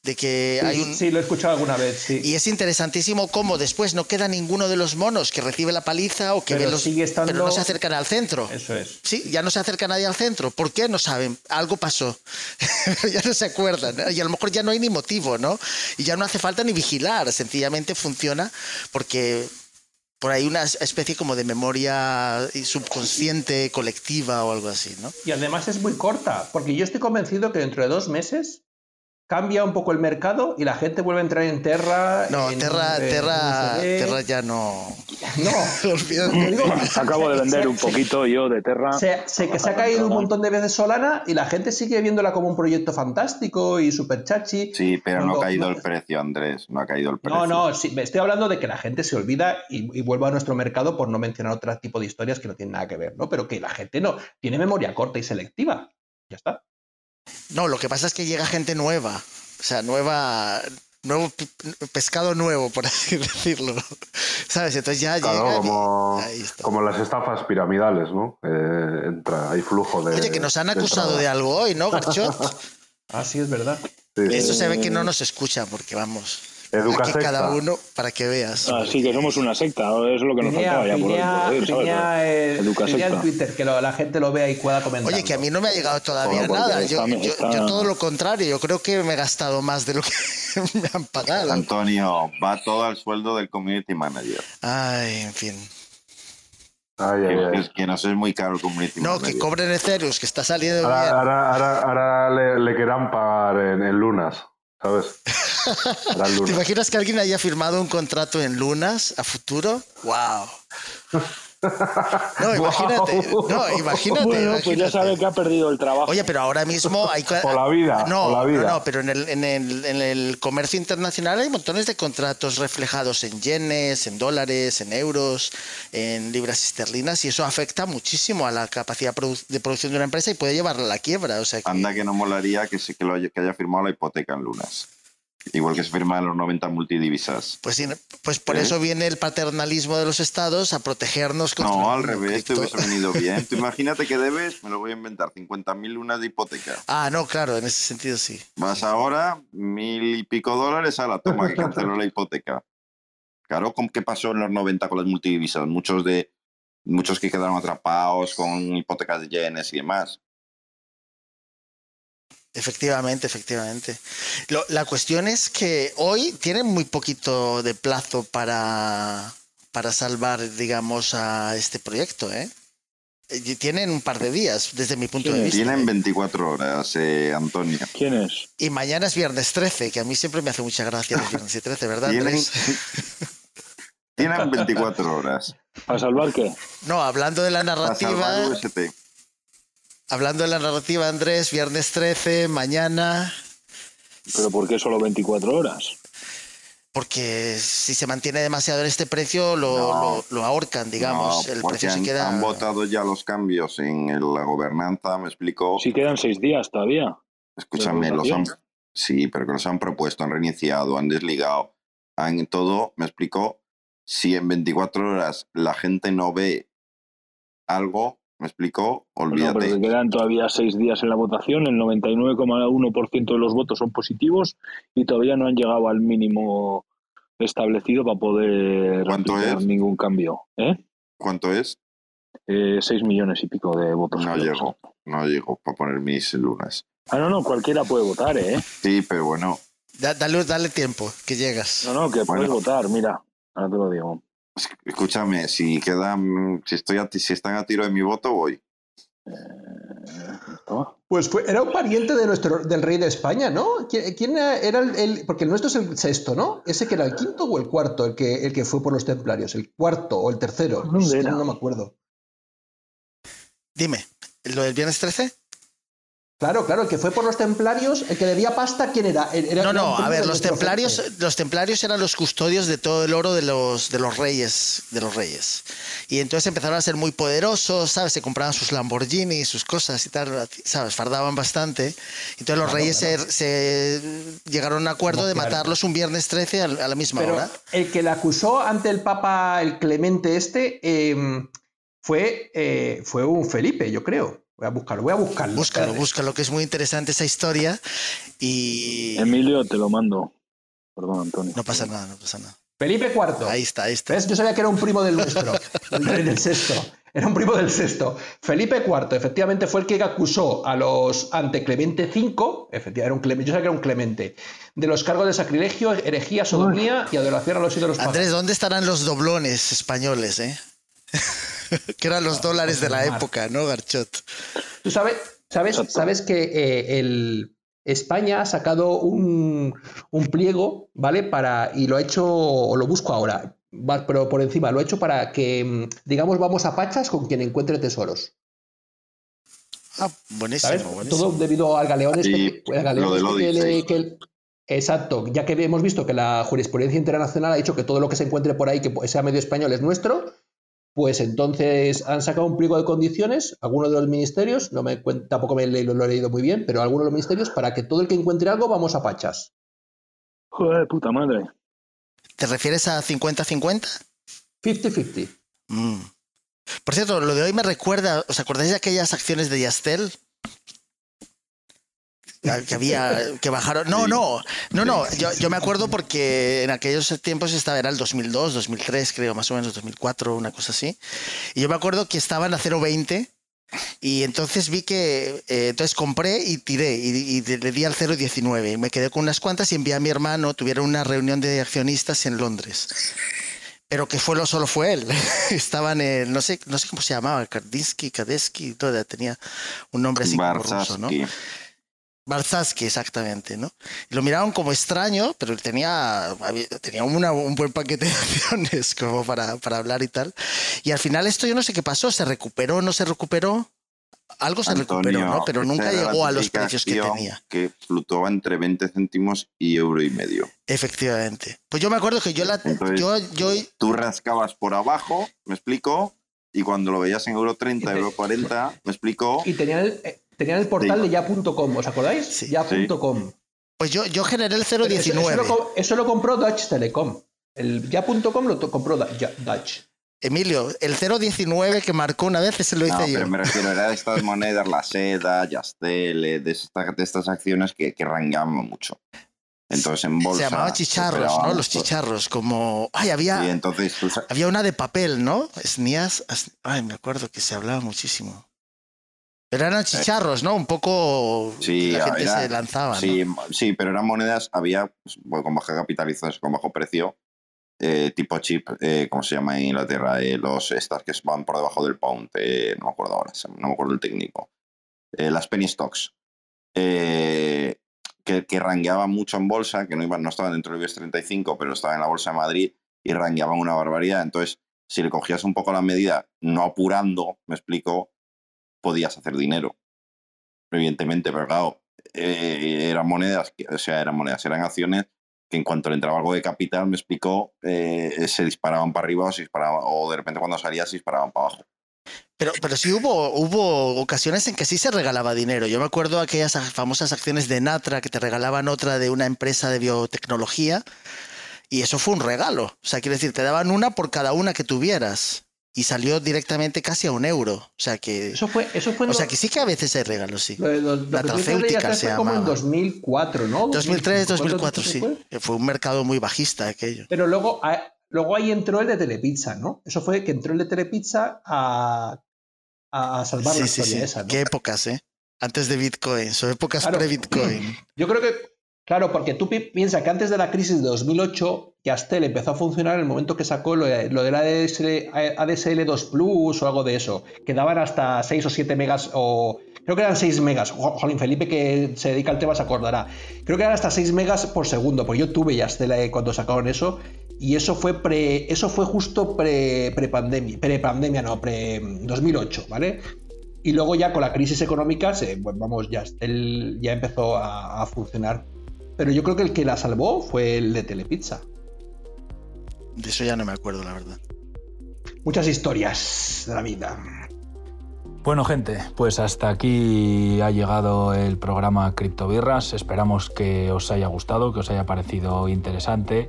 De que Sí, hay un... sí, lo he escuchado alguna vez, sí. Y es interesantísimo cómo después no queda ninguno de los monos que recibe la paliza o que Pero ve los... sigue estando- Pero no se acercan al centro. Eso es. Sí, ya no se acerca nadie al centro. ¿Por qué? No saben. Algo pasó. ya no se acuerdan. ¿no? Y a lo mejor ya no hay ni motivo, ¿no? Y ya no hace falta ni vigilar. Sencillamente funciona porque por ahí una especie como de memoria subconsciente, colectiva o algo así, ¿no? Y además es muy corta, porque yo estoy convencido que dentro de dos meses cambia un poco el mercado y la gente vuelve a entrar en Terra. No, en, Terra, eh, Terra, USB. Terra ya no. No, te digo, Acabo de vender se- un poquito yo de Terra. Se, se- que se ha caído un montón de veces Solana y la gente sigue viéndola como un proyecto fantástico y super chachi. Sí, pero no ha caído no- el precio, Andrés. No ha caído el precio. No, no, sí, me estoy hablando de que la gente se olvida y, y vuelva a nuestro mercado por no mencionar otro tipo de historias que no tienen nada que ver, ¿no? Pero que la gente no tiene memoria corta y selectiva. Ya está. No, lo que pasa es que llega gente nueva. O sea, nueva. Nuevo pe- pescado nuevo, por así decirlo. ¿Sabes? Entonces ya Claro, llega. como, como las estafas piramidales, ¿no? Eh, entra, hay flujo de. Oye, que nos han acusado de algo hoy, ¿no, Garchot? Ah, sí, es verdad. Sí, sí. Eso se ve que no nos escucha, porque vamos. Educa Aquí secta. cada uno para que veas. Así que somos una secta, eso es lo que nos Piña, faltaba ya por piña, por decir, ¿sabes? eh, Educa en. Twitter, que lo- la gente lo vea y pueda comentar. Oye, que a mí no me ha llegado todavía Bueno, nada. Yo, está- yo- está- yo todo lo contrario, yo creo que me he gastado más de lo que me han pagado. Antonio, va todo al sueldo del community manager. Ay, en fin. Ay, ay, Que, ay. es que nos es muy caro el community No, manager. que cobren Ethereum, que está saliendo Ahora, bien. ahora, ahora, ahora le, le querrán pagar en, en lunas, ¿sabes? Harán ¿Te lunas. imaginas que alguien haya firmado un contrato en lunas a futuro? ¡Wow! No, imagínate. No, imagínate. Bueno, pues ya sabe que ha perdido el trabajo. Oye, pero ahora mismo hay... O la vida, No, o la vida. no, no, pero en el, en, el, en el comercio internacional hay montones de contratos reflejados en yenes, en dólares, en euros, en libras esterlinas y eso afecta muchísimo a la capacidad de producción de una empresa y puede llevarla a la quiebra. O sea que- Anda que no molaría que, se- que, lo haya, que haya firmado la hipoteca en lunas. Igual que se firma en los 90 multidivisas. Pues, pues por ¿Eh? eso viene el paternalismo de los estados a protegernos contra No, al revés, te hubiese venido bien. Tú imagínate que debes, me lo voy a inventar, 50.000 lunas de hipoteca. Ah, no, claro, en ese sentido sí. Vas ahora, mil y pico dólares a la toma que canceló la hipoteca. Claro, ¿con qué pasó en los 90 con las multidivisas? Muchos de muchos que quedaron atrapados con hipotecas de yenes y demás. Efectivamente, efectivamente. Lo- la cuestión es que hoy tienen muy poquito de plazo para, para salvar, digamos, a este proyecto, ¿eh? Y Tienen un par de días, desde mi punto de vista. Tienen ¿eh? 24 horas, eh, Antonio. ¿Quién es? Y mañana es viernes 13, que a mí siempre me hace mucha gracia los viernes y 13, ¿verdad? Tienen, Andrés? tienen 24 horas. ¿Para salvar qué? No, hablando de la Para salvar narrativa, UST. Hablando de la narrativa, Andrés, viernes 13, mañana, ¿Pero por qué solo 24 horas? porque si se mantiene demasiado en este precio, lo, No. lo, lo ahorcan, digamos. No, el precio se han, queda. han votado ya los cambios en la gobernanza, me explico. Si quedan seis días todavía. Escúchame, los han, sí, pero que los han propuesto, han reiniciado, han desligado, han todo, me explicó, si en 24 horas la gente no ve algo, me explicó, No, olvídate. pero que quedan todavía seis días en la votación, el 99,1% de los votos son positivos y todavía no han llegado al mínimo establecido para poder ¿Cuánto es? ningún cambio. ¿Eh? ¿Cuánto es? Eh, seis millones y pico de votos. No llego, no llego para poner mis lunas. Ah, no, no, cualquiera puede votar, ¿eh? Sí, pero bueno, Da- dale, dale tiempo, que llegas. No, no, que puedes Bueno. votar, mira, ahora te lo digo. Es- escúchame, si quedan, si estoy a ti- si están a tiro de mi voto, voy. Toma. Pues fue, era un pariente de nuestro, del rey de España, ¿no? ¿Qui- ¿Quién era el, el- Porque el nuestro es el sexto, ¿no? ¿Ese que era el quinto o el cuarto, el que, el que fue por los templarios? ¿El cuarto o el tercero? No me acuerdo. Dime, ¿lo del viernes 13? Claro, claro, el que fue por los templarios, el que debía pasta, ¿quién era? Era- No, no, a ver, los templarios, los templarios eran los custodios de todo el oro de los, de los reyes, de los reyes. Y entonces empezaron a ser muy poderosos, ¿sabes? Se compraban sus Lamborghini, sus cosas y tal, ¿sabes? Fardaban bastante. Entonces los reyes Se, se llegaron a un acuerdo de Claro. matarlos un viernes 13 a, a la misma Pero hora. el que le acusó ante el Papa, el Clemente este, eh, fue, eh, fue un Felipe, yo creo. Voy a buscarlo, voy a buscarlo. Búscalo, espérate. búscalo, que es muy interesante esa historia. Y Emilio, te lo mando. Perdón, Antonio. no pasa nada, no pasa nada. Felipe IV. Ahí está, ahí está. ¿Ves? Yo sabía que era un primo del nuestro, del, sexto. Era un primo del sexto. Felipe IV, efectivamente, fue el que acusó a los ante Clemente V, efectivamente, era un Clemente, yo sabía que era un Clemente, de los cargos de sacrilegio, herejía, sodomía y adoración a los ídolos. Andrés, ¿dónde estarán los doblones españoles, eh? que eran los dólares de la época, ¿no, Garchot? Tú sabes, sabes, sabes que eh, el, España ha sacado un, un pliego, ¿vale? Para, y lo ha hecho, o lo busco ahora, pero por encima, lo ha hecho para que, mm, digamos, vamos a pachas con quien encuentre tesoros. Ah, buenísimo, ¿Sabes? buenísimo. Todo debido al galeón este, que le- que el- Exacto, ya que hemos visto que la jurisprudencia internacional ha dicho que todo lo que se encuentre por ahí que sea medio español es nuestro, pues entonces han sacado un pliego de condiciones, algunos de los ministerios, no me tampoco me le- lo, he leído muy bien, pero algunos de los ministerios, para que todo el que encuentre algo vamos a pachas. Joder, puta madre. ¿Te refieres a 50-50? 50-50. Mm. Por cierto, lo de hoy me recuerda, ¿os acordáis de aquellas acciones de Yastel? Que había, que bajaron. No, no, no, no. Yo, yo me acuerdo porque en aquellos tiempos estaba, era el 2002, 2003, creo, más o menos, 2004, una cosa así. Y yo me acuerdo que estaban a 0,20 y entonces vi que, eh, entonces compré y tiré y, y le di al 0,19. Y me quedé con unas cuantas y envié a mi hermano, tuvieron una reunión de accionistas en Londres. Pero que fue lo solo fue él. Estaban en, no sé, no sé cómo se llamaba, Kardinsky, Kadesky, todo, tenía un nombre así como ruso, ¿no? Barzaski. Barzaski, exactamente, ¿no? Y lo miraron como extraño, pero él tenía, tenía una- un buen paquete de acciones como para, para hablar y tal. Y al final esto yo no sé qué pasó, se recuperó, no se recuperó. Algo se recuperó, ¿no? Pero nunca llegó a los precios que tenía. Que fluctuaba entre 20 céntimos y euro y medio. Efectivamente. Pues yo me acuerdo que yo la... Entonces, Yo, yo, Tú rascabas por abajo, me explico, y cuando lo veías en euro 30, Y te- euro 40, me explico, Y tenían el, eh, tenían el portal Sí. de ya.com, ¿os acordáis? Sí. Ya.com. pues yo, yo generé el Pero Eso, eso 019. lo, co- eso lo compró Dutch Telecom. El ya.com lo compró Dutch. Emilio, el 019 que marcó una vez, ese lo hice no, yo. pero me refiero, era de estas monedas, la seda, Yastel, eh, de, esta- de estas acciones que, que rangaban mucho. Entonces en bolsa. Se llamaban chicharros, ¿no? Los chicharros, como... Ay, había... Y entonces tú sa- Había una de papel, ¿no? Snías. as- Ay, me acuerdo que se hablaba muchísimo. Pero eran chicharros, ¿no? Un poco. Sí, la gente era- se lanzaba. ¿no? Sí, sí, pero eran monedas, había pues, bueno, con baja capitalización, con bajo precio, eh, tipo chip, eh, ¿cómo se llama en Inglaterra? Eh, los estas que van por debajo del pound, eh, no me acuerdo ahora, no me acuerdo el técnico. Eh, las penny stocks, eh, que, que rangueaban mucho en bolsa, que no, iban, no estaban dentro del IBEX 35, pero estaban en la bolsa de Madrid y rangueaban una barbaridad. Entonces, si le cogías un poco la medida, no apurando, me explico, podías hacer dinero evidentemente, pero claro, eh, eran monedas, o sea, eran monedas, eran acciones que en cuanto le entraba algo de capital, me explicó, eh, se disparaban para arriba o se disparaban, o de repente cuando salía se disparaban para abajo. Pero, pero sí hubo, hubo ocasiones en que sí se regalaba dinero. Yo me acuerdo aquellas famosas acciones de Natra que te regalaban otra de una empresa de biotecnología. Y eso fue un regalo. O sea, quiero decir, te daban una por cada una que tuvieras. Y salió directamente casi a un euro. O sea que. Eso fue, eso fue O sea que sí que a veces hay regalos, sí. lo lo- La Yastel se fue como en llamaba. 2004, ¿no? 2003, 2004, 2004, sí. fue. Fue un mercado muy bajista aquello. Pero luego, a- luego ahí entró el de Telepizza, ¿no? Eso fue que entró el de Telepizza a, a salvar la Sí, sí, historia sí. esa, ¿no? Qué épocas, ¿eh? Antes de Bitcoin, son épocas Claro. pre-Bitcoin. Yo creo que, claro, porque tú pi- piensas que antes de la crisis de 2008, Yastel empezó a funcionar en el momento que sacó lo, lo del ADSL, ADSL 2 Plus o algo de eso, que daban hasta 6 o 7 megas o... Creo que eran 6 megas. Jo- Jolín, Felipe, que se dedica al tema, se acordará. Creo que eran hasta 6 megas por segundo, porque yo tuve Yastel eh, cuando sacaron eso. Y eso fue pre, eso fue justo pre, pre-pandemia, pre-pandemia, no, pre-2008, ¿vale? Y luego ya con la crisis económica, se, pues vamos, ya, él ya empezó a, a funcionar. Pero yo creo que el que la salvó fue el de Telepizza. De eso ya no me acuerdo, la verdad. Muchas historias de la vida. Bueno, gente, pues hasta aquí ha llegado el programa Criptobirras. Esperamos que os haya gustado, que os haya parecido interesante.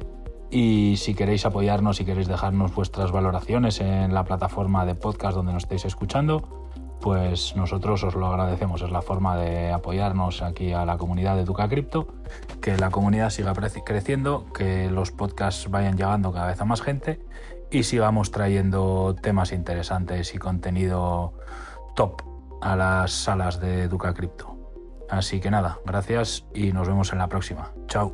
Y si queréis apoyarnos, si queréis dejarnos vuestras valoraciones en la plataforma de podcast donde nos estéis escuchando, pues nosotros os lo agradecemos. Es la forma de apoyarnos aquí a la comunidad de Duca Cripto, que la comunidad siga creciendo, que los podcasts vayan llegando cada vez a más gente y sigamos trayendo temas interesantes y contenido top a las salas de Duca Cripto. Así que nada, gracias y nos vemos en la próxima. Chao.